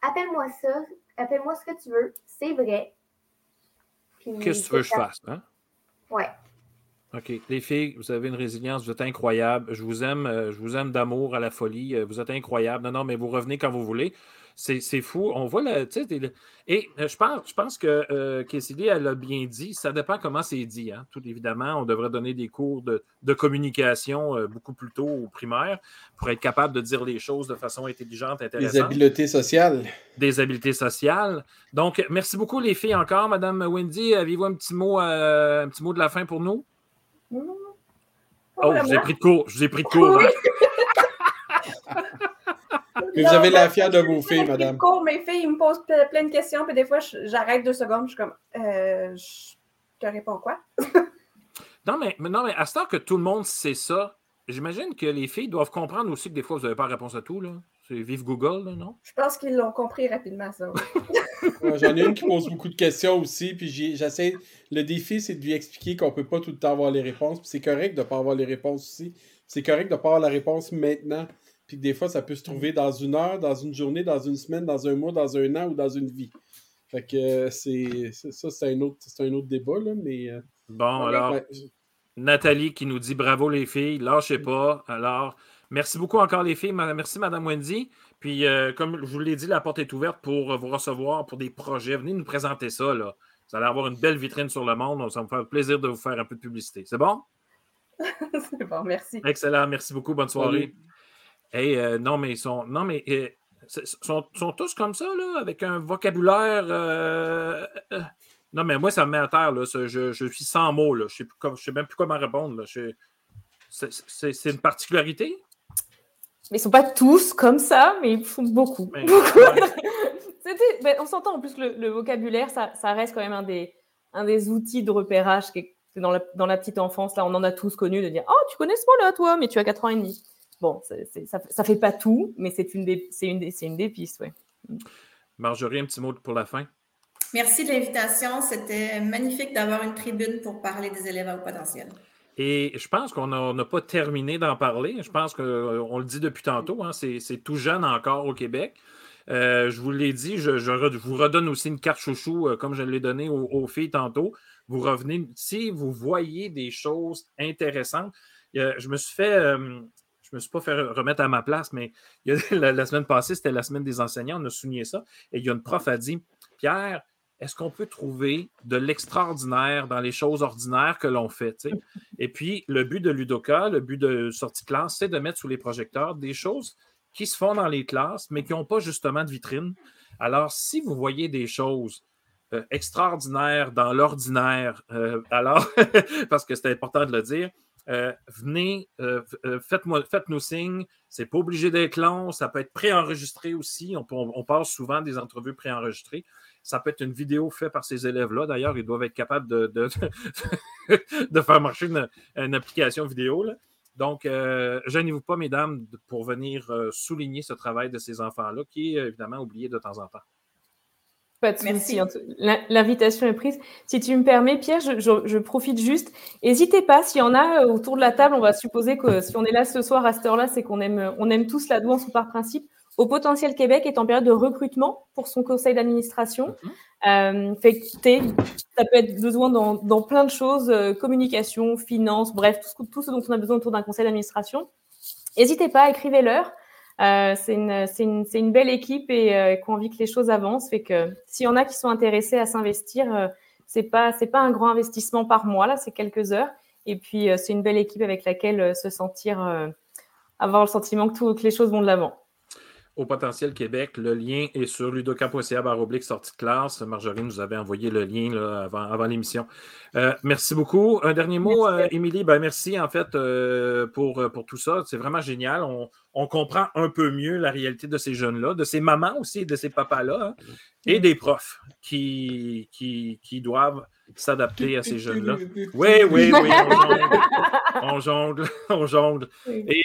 Appelle-moi ça. Appelle-moi ce que tu veux. C'est vrai.
Qu'est-ce que tu veux que je fasse? Hein?
Ouais.
OK. Les filles, vous avez une résilience, vous êtes incroyables. Je vous aime, euh, je vous aime d'amour à la folie. Euh, vous êtes incroyables. Non, non, mais vous revenez quand vous voulez. C'est fou. On voit la. Et euh, je pense, je pense que euh, elle a bien dit. Ça dépend comment c'est dit. Hein. Tout évidemment, on devrait donner des cours de, communication euh, beaucoup plus tôt au primaire pour être capable de dire les choses de façon intelligente, intéressante.
Des habiletés sociales.
Des habiletés sociales. Donc, merci beaucoup, les filles, encore. Madame Wendy, avez-vous un petit mot, un petit mot de la fin pour nous? Oh, je vous ai pris de cours. Je vous ai pris de cours. Hein.
Mais vous avez la fière de vos filles, madame.
Cours, mes filles, ils me posent plein de questions, puis des fois, j'arrête deux secondes, je suis comme, euh, je te réponds quoi? *laughs*
non, mais, non, mais à ce temps que tout le monde sait ça, j'imagine que les filles doivent comprendre aussi que des fois, vous n'avez pas la réponse à tout, là. C'est vive Google, là, non?
Je pense qu'ils l'ont compris rapidement, ça. *laughs*
J'en ai une qui pose beaucoup de questions aussi, puis j'essaie. Le défi, c'est de lui expliquer qu'on ne peut pas tout le temps avoir les réponses, puis c'est correct de ne pas avoir les réponses aussi. C'est correct de ne pas avoir la réponse maintenant, puis des fois, ça peut se trouver dans une heure, dans une journée, dans une semaine, dans un mois, dans un an ou dans une vie. Fait que euh, c'est ça, c'est un, autre, un autre débat, là, mais. Euh,
bon, alors. Nathalie qui nous dit bravo les filles, lâchez pas. Alors, Merci beaucoup encore, les filles. Merci, Madame Wendy. Puis, euh, comme je vous l'ai dit, la porte est ouverte pour vous recevoir pour des projets. Venez nous présenter ça. Là. Vous allez avoir une belle vitrine sur le monde. Ça me fait plaisir de vous faire un peu de publicité. C'est bon? *laughs*
C'est bon, merci.
Excellent. Merci beaucoup. Bonne soirée. Euh, non, mais ils sont. Non, mais. Euh, sont, sont, tous comme ça, là, avec un vocabulaire. Non, mais moi, ça me met à terre. Là. Je, je suis sans mots. Là. Je ne sais, sais, même plus comment répondre. C'est une particularité?
Mais ils sont pas tous comme ça, mais ils font beaucoup. *laughs* Ben, on s'entend en plus le, vocabulaire, ça, reste quand même un des, un des outils de repérage qui est dans la, dans la, petite enfance. Là, on en a tous connu de dire Oh, tu connais ce mot-là, toi, mais tu as 4 ans et demi. Bon, ça, ne fait pas tout, mais c'est une, des, une, des, une des pistes. Ouais.
Marjorie, un petit mot pour la fin?
Merci de l'invitation. C'était magnifique d'avoir une tribune pour parler des élèves à haut potentiel.
Et je pense qu'on n'a pas terminé d'en parler. Je pense qu'on euh, le dit depuis tantôt, hein, c'est tout jeune encore au Québec. Euh, je vous l'ai dit, je, vous redonne aussi une carte chouchou, euh, comme je l'ai donné aux, filles tantôt. Vous revenez, si vous voyez des choses intéressantes, je me suis fait, je me suis pas fait remettre à ma place, mais *laughs* la, la, semaine passée, c'était la semaine des enseignants, on a souligné ça, et il y a une prof a dit, Pierre, est-ce qu'on peut trouver de l'extraordinaire dans les choses ordinaires que l'on fait? *laughs* Et puis, le but de Ludoka, le but de sortie classe, c'est de mettre sous les projecteurs des choses qui se font dans les classes, mais qui n'ont pas justement de vitrine. Alors, si vous voyez des choses euh, extraordinaires dans l'ordinaire, euh, alors, *laughs* parce que c'est important de le dire, euh, venez, faites-nous signe. C'est pas obligé d'être long, ça peut être préenregistré aussi. On, on passe souvent des entrevues préenregistrées. Ça peut être une vidéo faite par ces élèves-là. D'ailleurs, ils doivent être capables de, *laughs* faire marcher une, application vidéo. Donc, euh, gênez-vous pas, mesdames, pour venir euh, souligner ce travail de ces enfants-là, qui est évidemment oublié de temps en temps.
Pas de souci. L'invitation est prise. Si tu me permets, Pierre, je, profite juste. N'hésitez pas, s'il y en a euh, autour de la table, on va supposer que si on est là ce soir à cette heure-là, c'est qu'on aime, on aime tous la douance par principe. Au Potentiel Québec est en période de recrutement pour son conseil d'administration. Mhm. Euh, fait ça peut être besoin dans, plein de choses, euh, communication, finance, bref, tout ce, dont on a besoin autour d'un conseil d'administration. N'hésitez pas, écrivez-leur. Euh, c'est une, belle équipe et qu'on envie que les choses avancent. Fait que s'il y en a qui sont intéressés à s'investir, c'est pas c'est pas un grand investissement par mois là, c'est quelques heures. Et puis c'est une belle équipe avec laquelle se sentir, avoir le sentiment que, tout, que les choses vont de l'avant
au Potentiel Québec. Le lien est sur ludoka.ca oblique sortie de classe. Marjorie nous avait envoyé le lien là, avant, avant l'émission. Euh, merci beaucoup. Un dernier mot, euh, Émilie. Ben, merci en fait euh, pour, pour tout ça. C'est vraiment génial. On, on, comprend un peu mieux la réalité de ces jeunes-là, de ces mamans aussi, de ces papas-là, hein, et des profs qui, qui, qui doivent s'adapter à ces jeunes-là. *laughs* Oui, oui, oui, *laughs* on jongle, on jongle. Et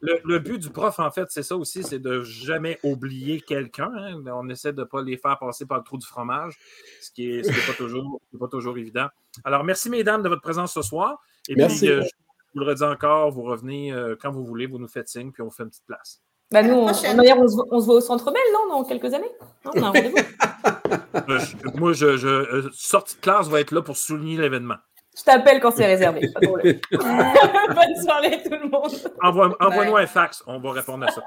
le, but du prof, en fait, c'est ça aussi, c'est de jamais oublier quelqu'un. Hein. On essaie de ne pas les faire passer par le trou du fromage, ce qui n'est pas, toujours, pas toujours évident. Alors, merci, mesdames, de votre présence ce soir. Et merci. puis, euh, je vous le redis encore, vous revenez euh, quand vous voulez, vous nous faites signe, puis on fait une petite place.
Bah nous, on, on, se, voit au Centre Bell, non, dans quelques années non, on a un *laughs* rendez-vous.
Euh, moi, je, je, sortie de classe va être là pour souligner l'événement.
Je t'appelle quand c'est réservé. *laughs* *laughs* Bonne soirée tout le monde.
Envoie-nous un fax, on va répondre à ça.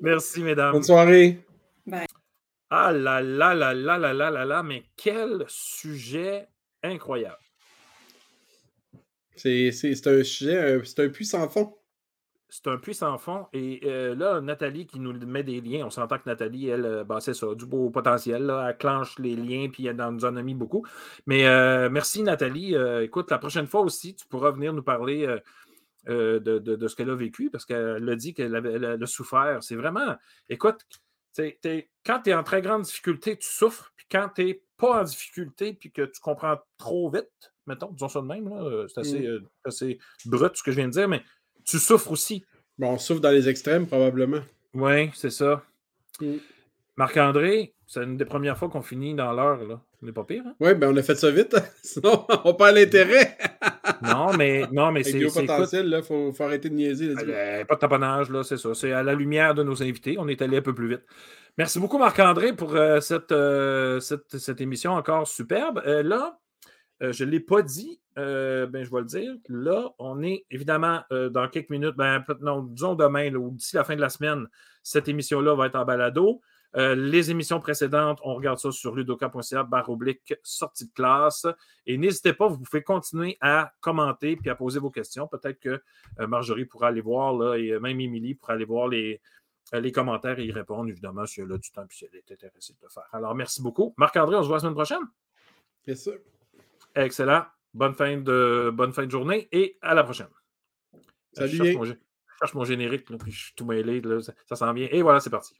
Merci, mesdames.
Bonne soirée.
Bye. Ah là là là là là là là là, mais quel sujet incroyable.
C'est un sujet, c'est un puissant fond
c'est un puissant fond. Et euh, là, Nathalie qui nous met des liens, on s'entend que Nathalie, elle, euh, bah, c'est ça, du beau potentiel. Là, elle clenche les liens, puis elle nous en a mis beaucoup. Mais euh, merci, Nathalie. écoute, la prochaine fois aussi, tu pourras venir nous parler de, de, ce qu'elle a vécu parce qu'elle a dit qu'elle a souffert. C'est vraiment, écoute, quand tu es en très grande difficulté, tu souffres, puis quand tu n'es pas en difficulté, puis que tu comprends trop vite, mettons, disons ça de même, c'est assez, mm. assez brut ce que je viens de dire, mais tu souffres aussi.
Bon, on souffre dans les extrêmes, probablement.
Oui, c'est ça. Mm. Marc-André, c'est une des premières fois qu'on finit dans l'heure, là. On n'est pas pire, hein?
Oui, ben on a fait ça vite, *laughs* sinon on perd l'intérêt. *laughs*
non, mais, non, mais c'est.
potentiel, il faut, faut, arrêter de niaiser.
Là, ben, pas de taponnage, là, c'est ça. C'est à la lumière de nos invités. On est allé un peu plus vite. Merci beaucoup, Marc-André, pour euh, euh, cette, cette, émission encore superbe. Euh, je ne l'ai pas dit, ben, je vais le dire. Là, on est évidemment dans quelques minutes, ben, non, disons demain ou d'ici la fin de la semaine, cette émission-là va être en balado. Euh, les émissions précédentes, on regarde ça sur ludoka.ca, barre oblique, sortie de classe. Et n'hésitez pas, vous pouvez continuer à commenter puis à poser vos questions. Peut-être que euh, Marjorie pourra aller voir, là, et même Émilie pourra aller voir les, euh, les commentaires et y répondre, évidemment, si elle a du temps et si elle est intéressée de le faire. Alors, merci beaucoup. Marc-André, on se voit la semaine prochaine.
Bien sûr.
Excellent. Bonne fin de, bonne fin de journée et à la prochaine.
Salut.
Je cherche, mon, générique, puis je suis tout mêlé, ça, ça s'en vient. Et voilà, c'est parti.